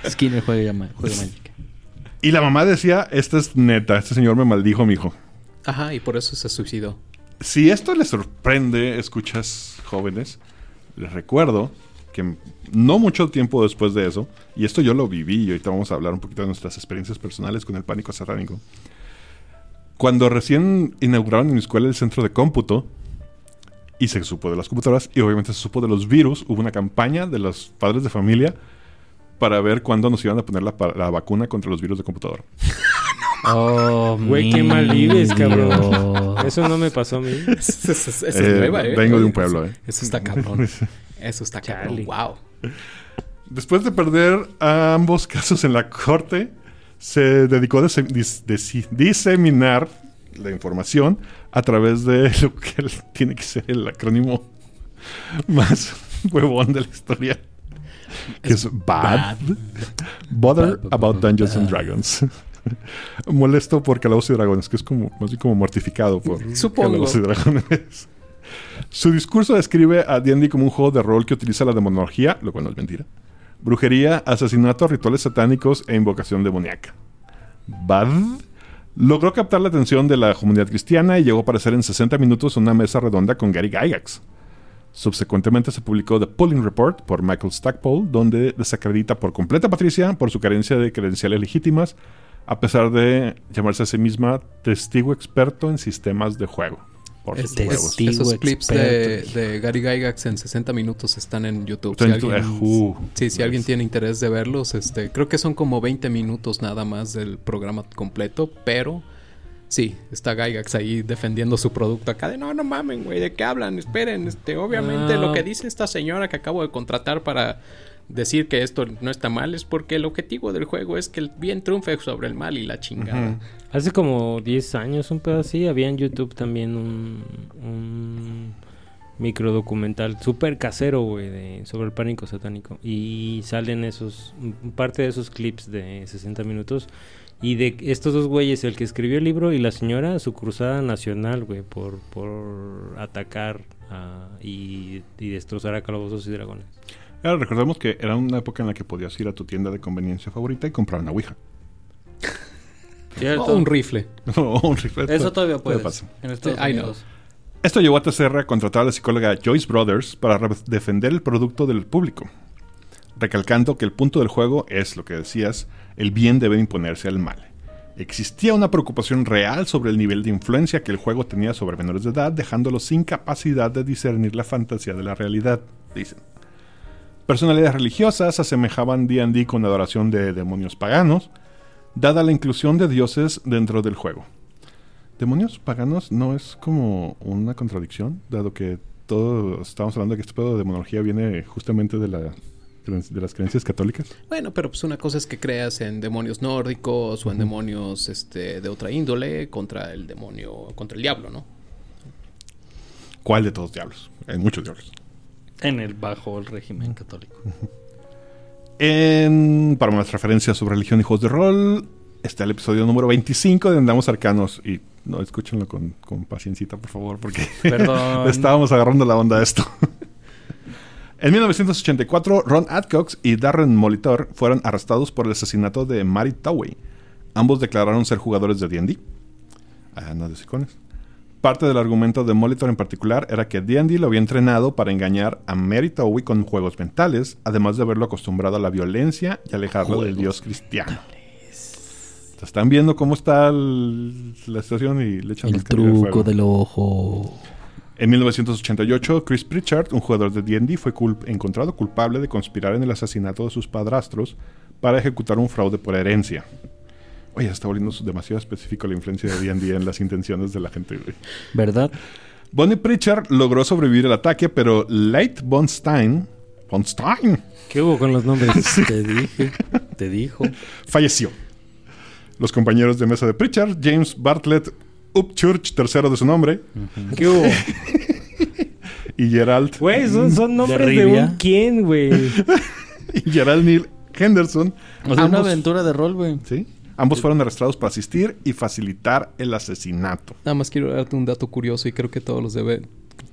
Skinner juega, juega Magic. Y la mamá decía, esta es neta, este señor me maldijo, mi hijo. Ajá, y por eso se suicidó. Si esto les sorprende, escuchas jóvenes, les recuerdo que no mucho tiempo después de eso, y esto yo lo viví, y ahorita vamos a hablar un poquito de nuestras experiencias personales con el pánico satánico. Cuando recién inauguraron en mi escuela el centro de cómputo, y se supo de las computadoras, y obviamente se supo de los virus, hubo una campaña de los padres de familia para ver cuándo nos iban a poner la, la vacuna contra los virus de computadora. Oh, Güey, qué mal vives, cabrón. Eso no me pasó a mí. Esa es, esa es Eh, nueva, ¿eh? vengo de un pueblo, eso, ¿eh? Eso está cabrón. Eso está Chale. cabrón. Wow. Después de perder a ambos casos en la corte, se dedicó a dis- diseminar la información a través de lo que tiene que ser el acrónimo más huevón de la historia. Que es, BAD. Bother about Dungeons and Dragons. Molesto por Calabozos y Dragones, que es como, más bien como mortificado por Supongo. Calabozos y Dragones. Su discurso describe a D&D como un juego de rol que utiliza la demonología, lo cual no es mentira, brujería, asesinato, rituales satánicos e invocación demoníaca. Bad logró captar la atención de la comunidad cristiana y llegó a aparecer en 60 minutos en una mesa redonda con Gary Gygax. Subsecuentemente se publicó The Pulling Report por Michael Stackpole, donde desacredita por completa a Patricia por su carencia de credenciales legítimas, a pesar de llamarse a sí misma testigo experto en sistemas de juego. Por Es- esos clips de, Gary Gygax en 60 minutos están en YouTube. Si alguien, eh, uh. sí, si alguien tiene interés de verlos, este, creo que son como 20 minutos nada más del programa completo, pero sí, está Gygax ahí defendiendo su producto acá de no, no mamen, güey, ¿de qué hablan? Esperen, este, obviamente Ah. lo que dice esta señora que acabo de contratar para decir que esto no está mal es porque el objetivo del juego es que el bien triunfe sobre el mal y la chingada. Hace como 10 años, un pedo así, había en YouTube también un, un micro documental súper casero, güey, sobre el pánico satánico. Y salen esos, parte de esos clips de 60 minutos. Y de estos dos güeyes, el que escribió el libro y la señora, su cruzada nacional, güey, por, por atacar a- y, y destrozar a calabozos y dragones. Ahora, recordemos que era una época en la que podías ir a tu tienda de conveniencia favorita y comprar una Ouija. ¿Cierto? O un rifle. o un rifle. Eso todavía Puede puedes. pasar. En Estados. Unidos. Esto llevó a TCR a contratar a la psicóloga Joyce Brothers para defender el producto del público, recalcando que el punto del juego es, lo que decías, el bien debe imponerse al mal. Existía una preocupación real sobre el nivel de influencia que el juego tenía sobre menores de edad, dejándolos sin capacidad de discernir la fantasía de la realidad, dicen. Personalidades religiosas asemejaban D&D con la adoración de demonios paganos, dada la inclusión de dioses dentro del juego. Demonios paganos no es como una contradicción, dado que todos estamos hablando de que este pedo de demonología viene justamente de, la, de las creencias católicas. Bueno, pero pues una cosa es que creas en demonios nórdicos o en demonios este, de otra índole contra el demonio, contra el diablo, ¿no? ¿Cuál de todos diablos? Hay muchos diablos. En el bajo el régimen católico. En, para más referencias sobre religión y juegos de rol, está el episodio número 25 de Andamos Arcanos. Y no, escúchenlo con, con paciencita, por favor, porque le estábamos agarrando la onda a esto. en 1984, Ron Adcox y Darren Molitor fueron arrestados por el asesinato de Mary Towey. Ambos declararon ser jugadores de D&D. Ah, no de sicones. Parte del argumento de Molitor en particular era que D&D lo había entrenado para engañar a Mary Towey con juegos mentales, además de haberlo acostumbrado a la violencia y alejarlo del dios cristiano. Están viendo cómo está el- la situación y le echan El truco fuego. del ojo. En 1988, Chris Pritchard, un jugador de D&D, fue encontrado culpable de conspirar en el asesinato de sus padrastros para ejecutar un fraude por herencia. Oye, está volviendo demasiado específico la influencia de D&D en las intenciones de la gente. güey. ¿Verdad? Bonnie Pritchard logró sobrevivir al ataque, pero Leight von Stein, von Stein ¿Qué hubo con los nombres? Te dije. Te dijo. falleció. Los compañeros de mesa de Pritchard, James Bartlett Upchurch, tercero de su nombre, ¿Qué hubo? y Gerald, Güey, son, son nombres de, un quién, güey. y Gerald Neil Henderson. O sea, una aventura de rol, güey. ¿Sí? Ambos fueron arrestados para asistir y facilitar el asesinato. Nada más quiero darte un dato curioso y creo que todos los debe,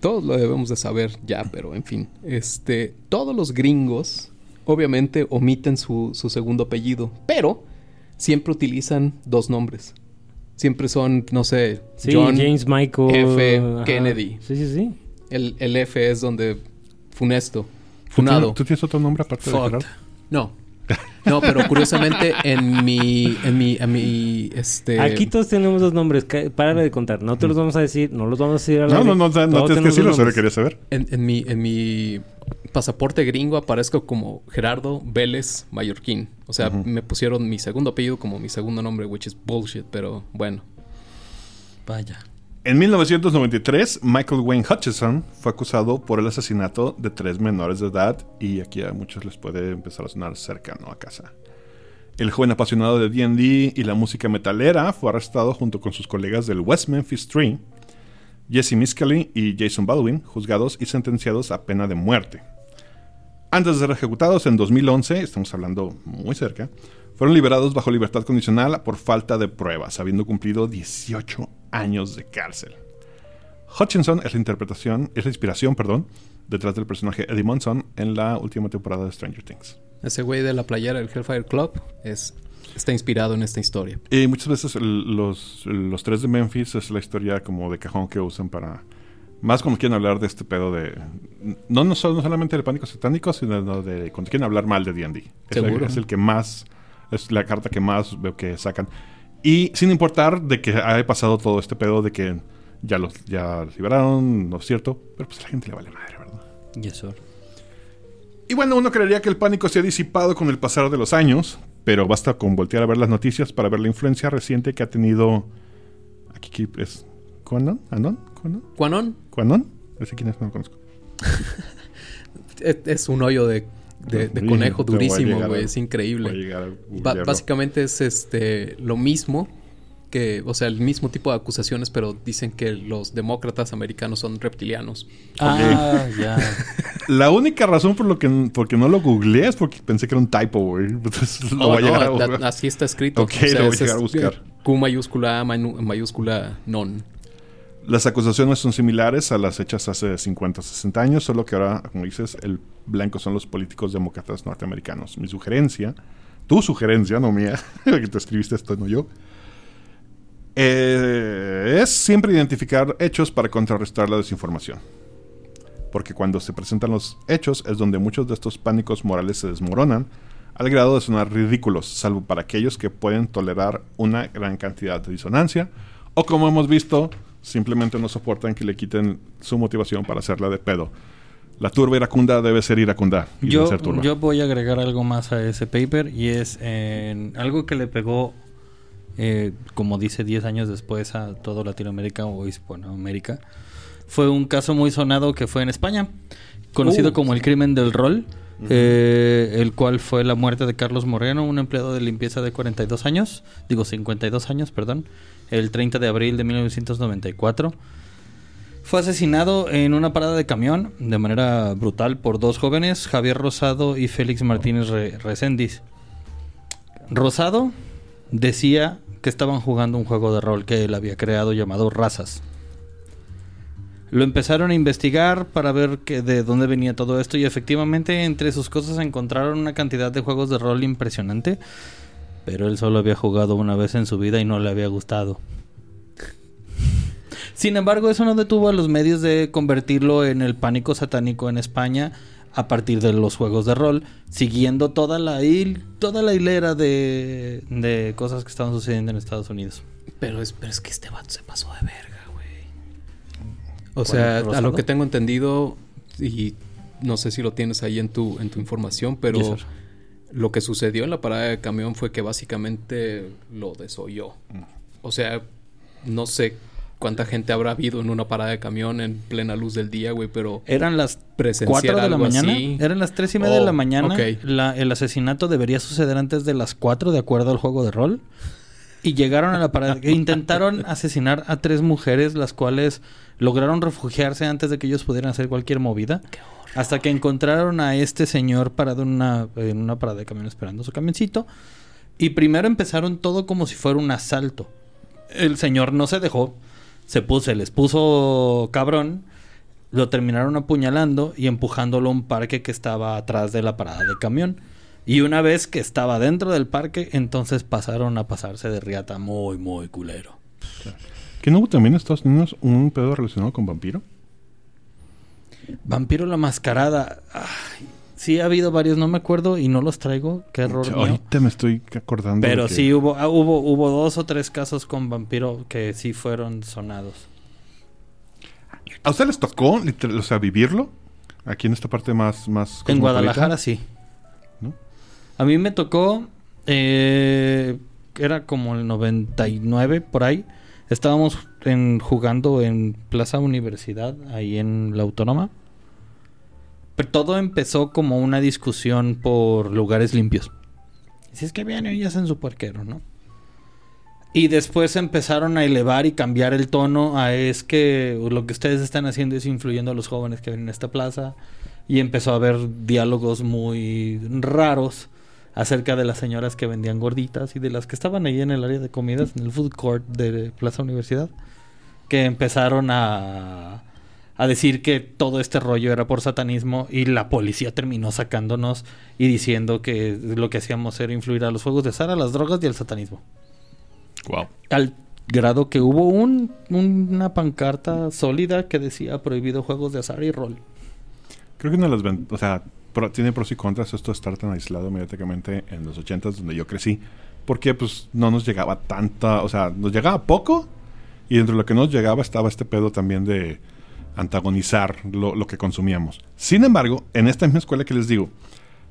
todos lo debemos de saber ya, pero en fin, este, todos los gringos obviamente omiten su, su segundo apellido, pero siempre utilizan dos nombres. Siempre son, no sé, Sí, John, James Michael. F. ajá. Kennedy. Sí, sí, sí. El, el F es donde funesto, ¿Tú tienes, funado. tú tienes otro nombre aparte de. Gerald? No. No, pero curiosamente en mi, en mi, en mi, este... Aquí todos tenemos dos nombres. Párale de contar. No te los vamos a decir. No los vamos a decir No, aire. no, no, no, Todos no tienes que decirlo, solo quería saber. En, en mi, en mi pasaporte gringo aparezco como Gerardo Vélez Mallorquín. O sea, me pusieron mi segundo apellido como mi segundo nombre, which is bullshit, pero bueno. Vaya. En 1993, Michael Wayne Hutchison fue acusado por el asesinato de tres menores de edad y aquí a muchos les puede empezar a sonar cercano a casa. El joven apasionado de D&D y la música metalera fue arrestado junto con sus colegas del West Memphis Tree, Jesse Miscali y Jason Baldwin, juzgados y sentenciados a pena de muerte. Antes de ser ejecutados en 2011, estamos hablando muy cerca, fueron liberados bajo libertad condicional por falta de pruebas, habiendo cumplido 18 años de cárcel. Hutchinson es la interpretación, es la inspiración, perdón, detrás del personaje Eddie Monson en la última temporada de Stranger Things. Ese güey de la playera del Hellfire Club es, está inspirado en esta historia. Y muchas veces el- los, los tres de Memphis es la historia como de cajón que usan para... Más cuando quieren hablar de este pedo de... No, no, no solamente del pánico satánico, sino de cuando quieren hablar mal de D&D. Es, el- es el que más... Es la carta que más veo que sacan. Y sin importar de que haya pasado todo este pedo de que ya los, ya los liberaron, no es cierto. Pero pues a la gente le vale madre, ¿verdad? Y eso. Y bueno, uno creería que el pánico se ha disipado con el pasar de los años, pero basta con voltear a ver las noticias para ver la influencia reciente que ha tenido. Aquí ¿qué es. ¿Cuánon? ¿Anon? ¿Cuánon? Quanon ¿Cuánon? Ese quién es, no lo conozco. es, es un hoyo de, de- conejo durísimo, güey. Es a increíble. a básicamente es este lo mismo que, o sea, el mismo tipo de acusaciones, pero dicen que los demócratas americanos son reptilianos. Ah, ya. La única razón por lo que porque no lo googleé es porque pensé que era un typo, güey. Entonces lo Oh, voy a no, llegar a así está escrito. Ok, lo voy a llegar a es, buscar. Q mayúscula A mayúscula non. Las acusaciones son similares a las hechas hace 50 o 60 años, solo que ahora, como dices, el blanco son los políticos demócratas norteamericanos. Mi sugerencia, tu sugerencia, no mía, que te escribiste esto, no yo, eh, es siempre identificar hechos para contrarrestar la desinformación. Porque cuando se presentan los hechos es donde muchos de estos pánicos morales se desmoronan al grado de sonar ridículos, salvo para aquellos que pueden tolerar una gran cantidad de disonancia o como hemos visto, simplemente no soportan que le quiten su motivación para hacerla de pedo. La turba iracunda debe ser iracunda y no Yo, ser turba. yo voy a agregar algo más a ese paper y es en algo que le pegó, eh, como dice, 10 años después a todo Latinoamérica o Hispanoamérica. Fue un caso muy sonado que fue en España, conocido Uh, como el crimen del rol, eh, el cual fue la muerte de Carlos Moreno, un empleado de limpieza de 42 años, digo 52 años, perdón, el 30 de abril de 1994. Fue asesinado en una parada de camión de manera brutal por dos jóvenes, Javier Rosado y Félix Martínez Re- Reséndiz. Rosado decía que estaban jugando un juego de rol que él había creado llamado Razas. Lo empezaron a investigar para ver que de dónde venía todo esto y efectivamente entre sus cosas encontraron una cantidad de juegos de rol impresionante, pero él solo había jugado una vez en su vida y no le había gustado. Sin embargo, eso no detuvo a los medios de convertirlo en el pánico satánico en España a partir de los juegos de rol, siguiendo toda la, hil- toda la hilera de, de cosas que estaban sucediendo en Estados Unidos. Pero es, pero es que este vato se pasó de verga, güey. O ¿Cuál, sea, a lo que tengo entendido, y no sé si lo tienes ahí en tu, en tu información, pero Yes. Lo que sucedió en la parada de camión fue que básicamente lo desoyó. O sea, no sé cuánta gente habrá habido en una parada de camión en plena luz del día, güey, pero Eran las Presenciar 4 de la mañana. así. Eran las 3 y media de Oh, la mañana. ok. La- el asesinato debería suceder antes de las 4 de acuerdo al juego de rol. Y llegaron a la parada. intentaron asesinar a tres mujeres, las cuales lograron refugiarse antes de que ellos pudieran hacer cualquier movida. Hasta que encontraron a este señor parado en una, en una parada de camión esperando su camioncito. Y primero empezaron todo como si fuera un asalto. El señor no se dejó. Se puso, se les puso cabrón. Lo terminaron apuñalando y empujándolo a un parque que estaba atrás de la parada de camión. Y una vez que estaba dentro del parque, entonces pasaron a pasarse de riata muy, muy culero. ¿Que no hubo también en Estados Unidos un pedo relacionado con vampiro? Vampiro la mascarada. Ay, sí ha habido varios, no me acuerdo y no los traigo. Qué error. Ahorita me estoy acordando. Pero que- sí hubo, ah, hubo, hubo dos o tres casos con vampiro que sí fueron sonados. ¿A ustedes les tocó, o sea, vivirlo? Aquí en esta parte más... más En. Guadalajara sí. A mí me tocó, eh, era como el 99 por ahí. Estábamos en, jugando en Plaza Universidad, ahí en la Autónoma. Pero todo empezó como una discusión por lugares limpios. Si es que vienen y hacen su puerquero, ¿no? Y después empezaron a elevar y cambiar el tono a es que lo que ustedes están haciendo es influyendo a los jóvenes que vienen a esta plaza. Y empezó a haber diálogos muy raros acerca de las señoras que vendían gorditas y de las que estaban ahí en el área de comidas, en el food court de Plaza Universidad, que empezaron a, a decir que todo este rollo era por satanismo y la policía terminó sacándonos y diciendo que lo que hacíamos era influir a los fuegos de azar, a las drogas y al satanismo. Wow. Al grado que hubo un, una pancarta sólida que decía prohibido juegos de azar y rol. Creo que una de las o sea, pro- tiene pros y contras esto de estar tan aislado mediáticamente en los 80s donde yo crecí, porque pues no nos llegaba tanta, o sea, nos llegaba poco y dentro de lo que nos llegaba estaba este pedo también de antagonizar lo, que consumíamos. Sin embargo, en esta misma escuela que les digo,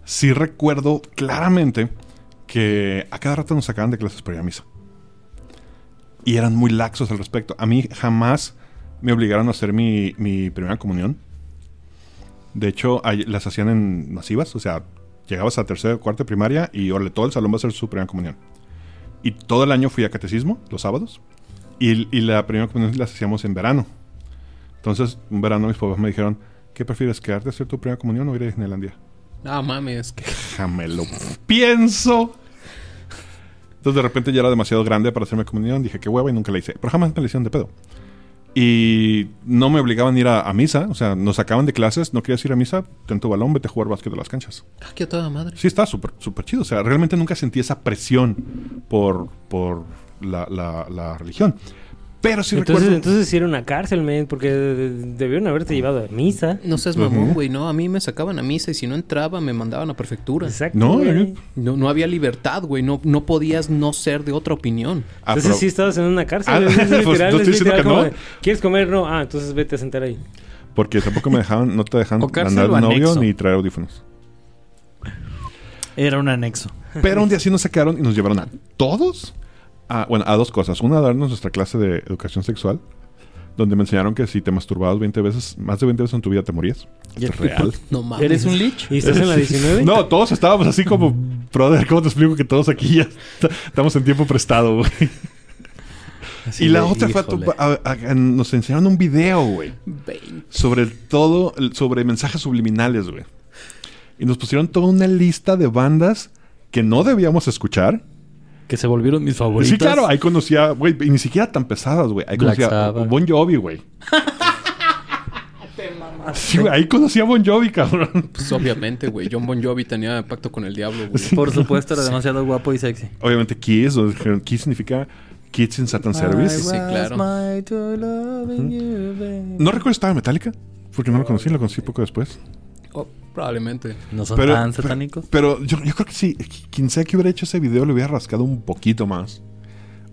sí recuerdo claramente que a cada rato nos sacaban de clases para ir a misa. Y eran muy laxos al respecto. A mí jamás me obligaron a hacer mi primera comunión. De hecho, las hacían en masivas, o sea, llegabas a tercera o cuarta primaria y órale, todo el salón va a hacer su primera comunión. Y todo el año fui a catecismo, los sábados, y, y la primera comunión las hacíamos en verano. Entonces, un verano mis papás me dijeron, ¿qué prefieres, quedarte a hacer tu primera comunión o ir a Disneylandia? No mames, que Déjame lo pienso. Entonces de repente ya era demasiado grande para hacerme comunión. Dije que hueva y nunca la hice. Pero jamás me la hicieron de pedo. Y no me obligaban a ir a, a misa. O sea, nos sacaban de clases. No querías ir a misa. Ten tu balón, vete a jugar básquet de las canchas. Ah, qué a toda madre. Sí, está súper súper chido. O sea, realmente nunca sentí esa presión por, por la, la- la religión. Pero sí entonces, recuerdo... entonces sí era una cárcel, men, porque de- de- debieron haberte llevado a misa. No seas mamón, güey. No, a mí me sacaban a misa y si no entraba me mandaban a prefectura. Exacto. No, yo- No, no había libertad, güey. No, no podías no ser de otra opinión. Ah, Entonces pero- sí estabas en una cárcel. Ah, es pues, literal, no es estoy diciendo literal que como no. de, ¿Quieres comer? No. Ah, entonces vete a sentar ahí. Porque tampoco me dejaban, no te cárcel mandar o novio anexo. ni traer audífonos. Era un anexo. Pero un día sí nos sacaron y nos llevaron a todos a, bueno, a dos cosas. Una, a darnos nuestra clase de educación sexual, donde me enseñaron que si te masturbabas 20 veces, más de 20 veces en tu vida te morías. ¿Y Esto es real. No mames. ¿Eres un lich? ¿Y estás en la 19? No, todos estábamos así como, brother, ¿cómo te explico que todos aquí ya est- estamos en tiempo prestado, güey? Así Y la otra fue, a- a- a- nos enseñaron un video, güey, sobre todo, sobre mensajes subliminales, güey. Y nos pusieron toda una lista de bandas que no debíamos escuchar. Que se volvieron mis favoritas. Sí, claro, ahí conocía, güey, y ni siquiera tan pesadas, güey. Ahí Black conocía Sabbath. Bon Jovi, güey. Sí, güey, ahí conocía a Bon Jovi, cabrón. Pues obviamente, güey. John Bon Jovi tenía pacto con el diablo, güey. Por supuesto, era demasiado guapo y sexy. Obviamente Kiss, o dijeron, Kiss significa Kids in Satan Service. Sí, claro. No recuerdo si estaba Metallica, porque no lo conocí, lo conocí poco después. Oh, probablemente. No son Pero, tan satánicos. Pero, yo, yo creo que sí, quien sea que hubiera hecho ese video le hubiera rascado un poquito más.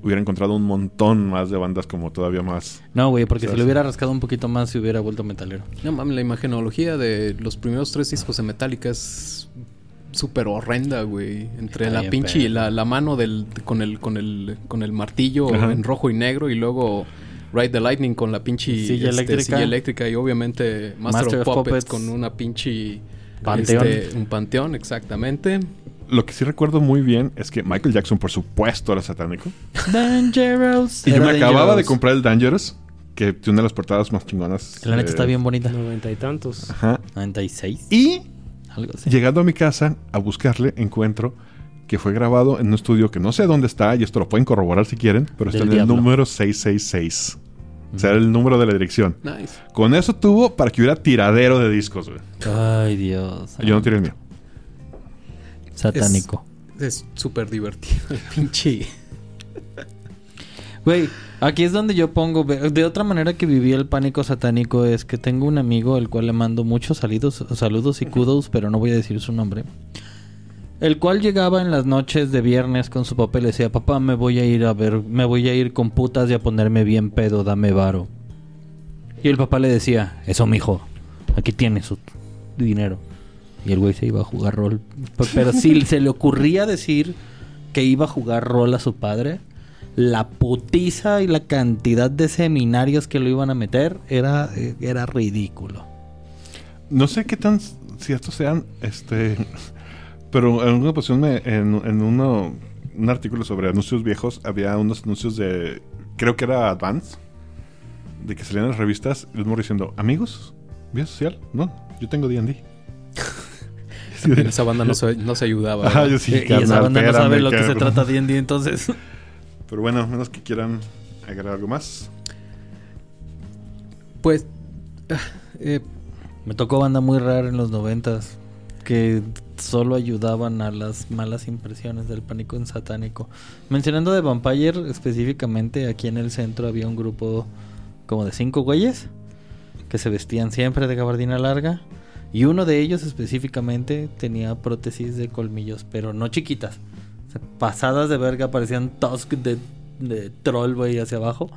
Hubiera encontrado un montón más de bandas como todavía más. No, güey, porque si le hubiera rascado un poquito más, se hubiera vuelto metalero. No mames, la imagenología de los primeros tres discos de Metallica es súper horrenda, güey. Entre Está la pinche perro. la, la mano del con el con el con el martillo Ajá. en rojo y negro y luego Ride the Lightning con la pinche Silla este, eléctrica. silla eléctrica y obviamente Master, Master of of Puppets, Puppets. con una pinche Panteón. este, un panteón exactamente. Lo que sí recuerdo muy bien es que Michael Jackson, por supuesto, era satánico. Dangerous. Y yo me acababa de comprar el Dangerous, que tiene una de las portadas más chingonas. La neta eh, está bien bonita. Noventa y tantos. Ajá. 96. Y Algo así. llegando a mi casa a buscarle, encuentro que fue grabado en un estudio que no sé dónde está, y esto lo pueden corroborar si quieren, pero está Del en el diablo. número 666. O sea, era el número de la dirección. Nice. Con eso tuvo para que hubiera tiradero de discos, güey. Ay, Dios. Yo no tiré el mío. Satánico. Es súper divertido el pinche. Güey, aquí es donde yo pongo. De otra manera que viví el pánico satánico es que tengo un amigo al cual le mando muchos saludos, saludos y kudos, pero no voy a decir su nombre. El cual llegaba en las noches de viernes con su papá y le decía, papá, me voy a ir a ver, me voy a ir con putas y a ponerme bien pedo, dame varo. Y el papá le decía, eso mijo, aquí tienes su dinero. Y el güey se iba a jugar rol. Pero si se le ocurría decir que iba a jugar rol a su padre, la putiza y la cantidad de seminarios que lo iban a meter era, eh, era ridículo. No sé qué tan ciertos sean, este, pero en una ocasión me- en, en uno, un artículo sobre anuncios viejos había unos anuncios de, creo que era Advance, de que salían en las revistas y el morro diciendo, amigos, vía social, no, yo tengo D&D. Esa banda no se, no se ayudaba. Ajá, ¿verdad? yo sí, y esa carnal, banda no sabe lo que se trata D&D entonces. Pero bueno, a menos que quieran agregar algo más. Pues, ah, eh, Me tocó banda muy rara en los noventas que solo ayudaban a las malas impresiones del pánico en satánico. Mencionando de Vampire específicamente, aquí en el centro había un grupo como de cinco güeyes que se vestían siempre de gabardina larga y uno de ellos específicamente tenía prótesis de colmillos, pero no chiquitas. Pasadas de verga parecían tusk de, de troll, güey, hacia abajo.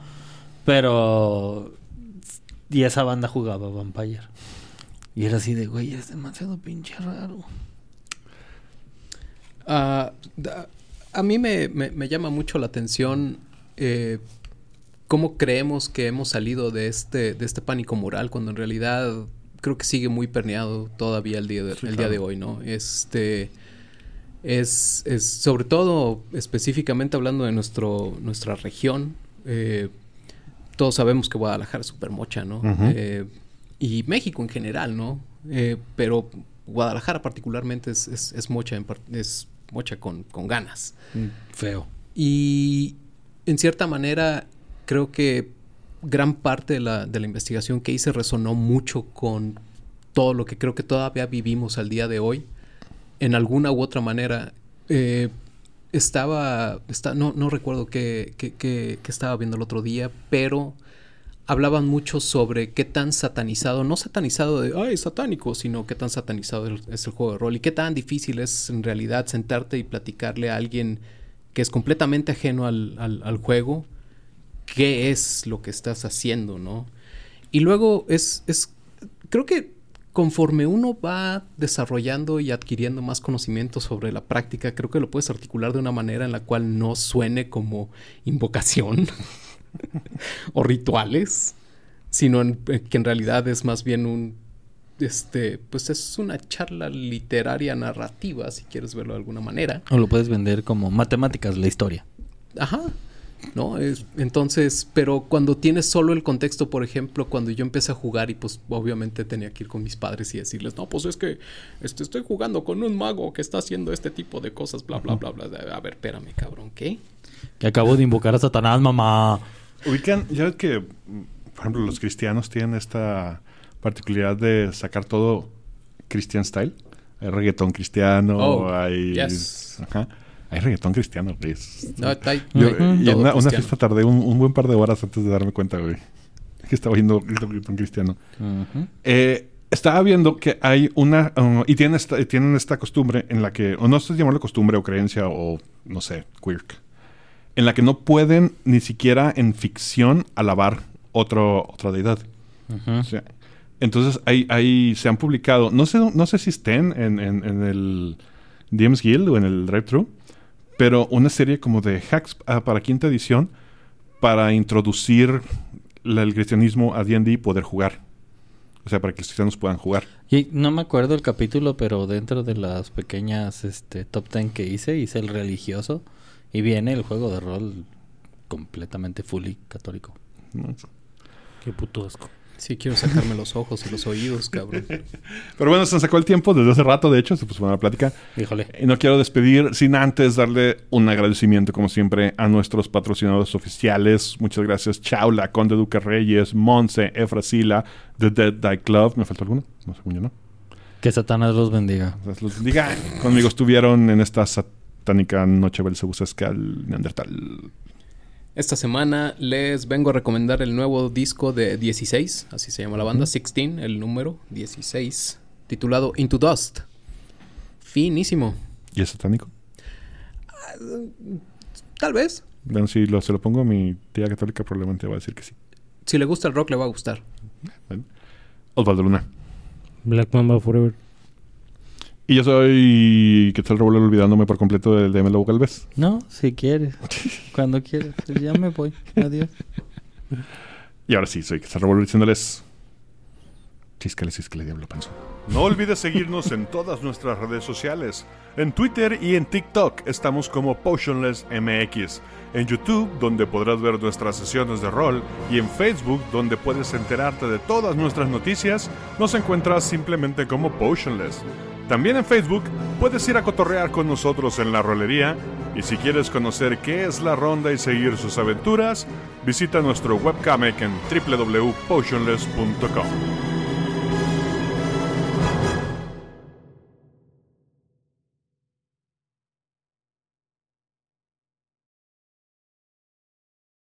Pero... Y esa banda jugaba Vampire. Y era así de, güey, es demasiado pinche raro. Ah, da- a mí me, me- me llama mucho la atención eh, cómo creemos que hemos salido de este, de este pánico moral cuando en realidad creo que sigue muy permeado todavía el día de, Sí, el claro. día de hoy, ¿no? Este es, es sobre todo específicamente hablando de nuestro, nuestra región. eh, todos sabemos que Guadalajara es súper mocha, ¿no? Eh, y México en general, ¿no? Eh, pero Guadalajara particularmente es, es, es mocha, en par- es mocha con, con ganas. Feo. Y en cierta manera creo que gran parte de la, de la investigación que hice resonó mucho con todo lo que creo que todavía vivimos al día de hoy. En alguna u otra manera eh, estaba, está, no, no recuerdo qué, qué- qué- qué estaba viendo el otro día, pero hablaban mucho sobre qué tan satanizado, no satanizado de, ay, satánico, sino qué tan satanizado es el juego de rol y qué tan difícil es en realidad sentarte y platicarle a alguien que es completamente ajeno al, al- al juego, qué es lo que estás haciendo, ¿no? Y luego es, es, creo que conforme uno va desarrollando y adquiriendo más conocimiento sobre la práctica, creo que lo puedes articular de una manera en la cual no suene como invocación o rituales, sino en- eh, que en realidad es más bien un, este, pues es una charla literaria narrativa, si quieres verlo de alguna manera. O lo puedes vender como matemáticas, la historia. Ajá. ¿No? Es- entonces, pero cuando tienes solo el contexto, por ejemplo, cuando yo empecé a jugar y pues obviamente tenía que ir con mis padres y decirles, no, pues es que este, estoy jugando con un mago que está haciendo este tipo de cosas, bla, bla, bla, bla. A ver, espérame, cabrón, ¿qué? Que acabo de invocar a Satanás, mamá. Ubican, ya ves que, por ejemplo, los cristianos tienen esta particularidad de sacar todo Christian style. Hay reggaetón cristiano, Oh, hay... yes. Ajá. Hay reggaetón cristiano, güey. Es- No, está ahí. Yo- Ujú. y en una, fiesta tardé un, un buen par de horas antes de darme cuenta, güey. Que estaba oyendo reggaetón cristiano. Ujú. Eh, estaba viendo que hay una... uh, y tienen esta, tienen esta costumbre en la que... O no sé si llamarlo costumbre o creencia o, no sé, quirk. En la que no pueden ni siquiera en ficción alabar otro, otra deidad. Ujú. O sea, entonces ahí, ahí se han publicado... No sé, no sé si estén en, en- en el DMs Guild o en el Drive-Thru. Pero una serie como de hacks ah, para quinta edición para introducir la- el cristianismo a D&D y poder jugar. O sea, para que los cristianos puedan jugar. Y no me acuerdo el capítulo, pero dentro de las pequeñas este, top 10 que hice, hice el religioso. Y viene el juego de rol completamente fully católico. Qué puto asco. Sí, quiero sacarme los ojos y los oídos, cabrón. Pero bueno, se nos sacó el tiempo desde hace rato, de hecho, se puso una plática. Híjole. Y no quiero despedir sin antes darle un agradecimiento, como siempre, a nuestros patrocinadores oficiales. Muchas gracias, Chaula, Conde Duque Reyes, Monse, Efrasila, The Dead Die Club. ¿Me faltó alguno? No, según yo no. Que Satanás los bendiga. Los bendiga. Conmigo estuvieron en esta satánica noche belcebusesca al Neandertal. Esta semana les vengo a recomendar el nuevo disco de 16, así se llama la banda, 16, el número 16, titulado Into Dust. Finísimo. ¿Y es satánico? Tal vez. Bueno, si lo, se lo pongo a mi tía católica, probablemente va a decir que sí. Si le gusta el rock, le va a gustar. Bueno. Osvaldo Luna. Black Mamba Forever. Y yo soy Quetzal Revolver olvidándome por completo del de Melo Galvez. No, si quieres. Cuando quieras. Ya me voy. Adiós. Y ahora sí, soy Quetzal Revolver diciéndoles... Chíscale, chíscale, diablo panzo. No olvides seguirnos en todas nuestras redes sociales. En Twitter y en TikTok estamos como Potionless MX. En YouTube, donde podrás ver nuestras sesiones de rol. Y en Facebook, donde puedes enterarte de todas nuestras noticias, nos encuentras simplemente como Potionless. También en Facebook puedes ir a cotorrear con nosotros en la rolería. Y si quieres conocer qué es la ronda y seguir sus aventuras, visita nuestro webcomic en www.potionless.com.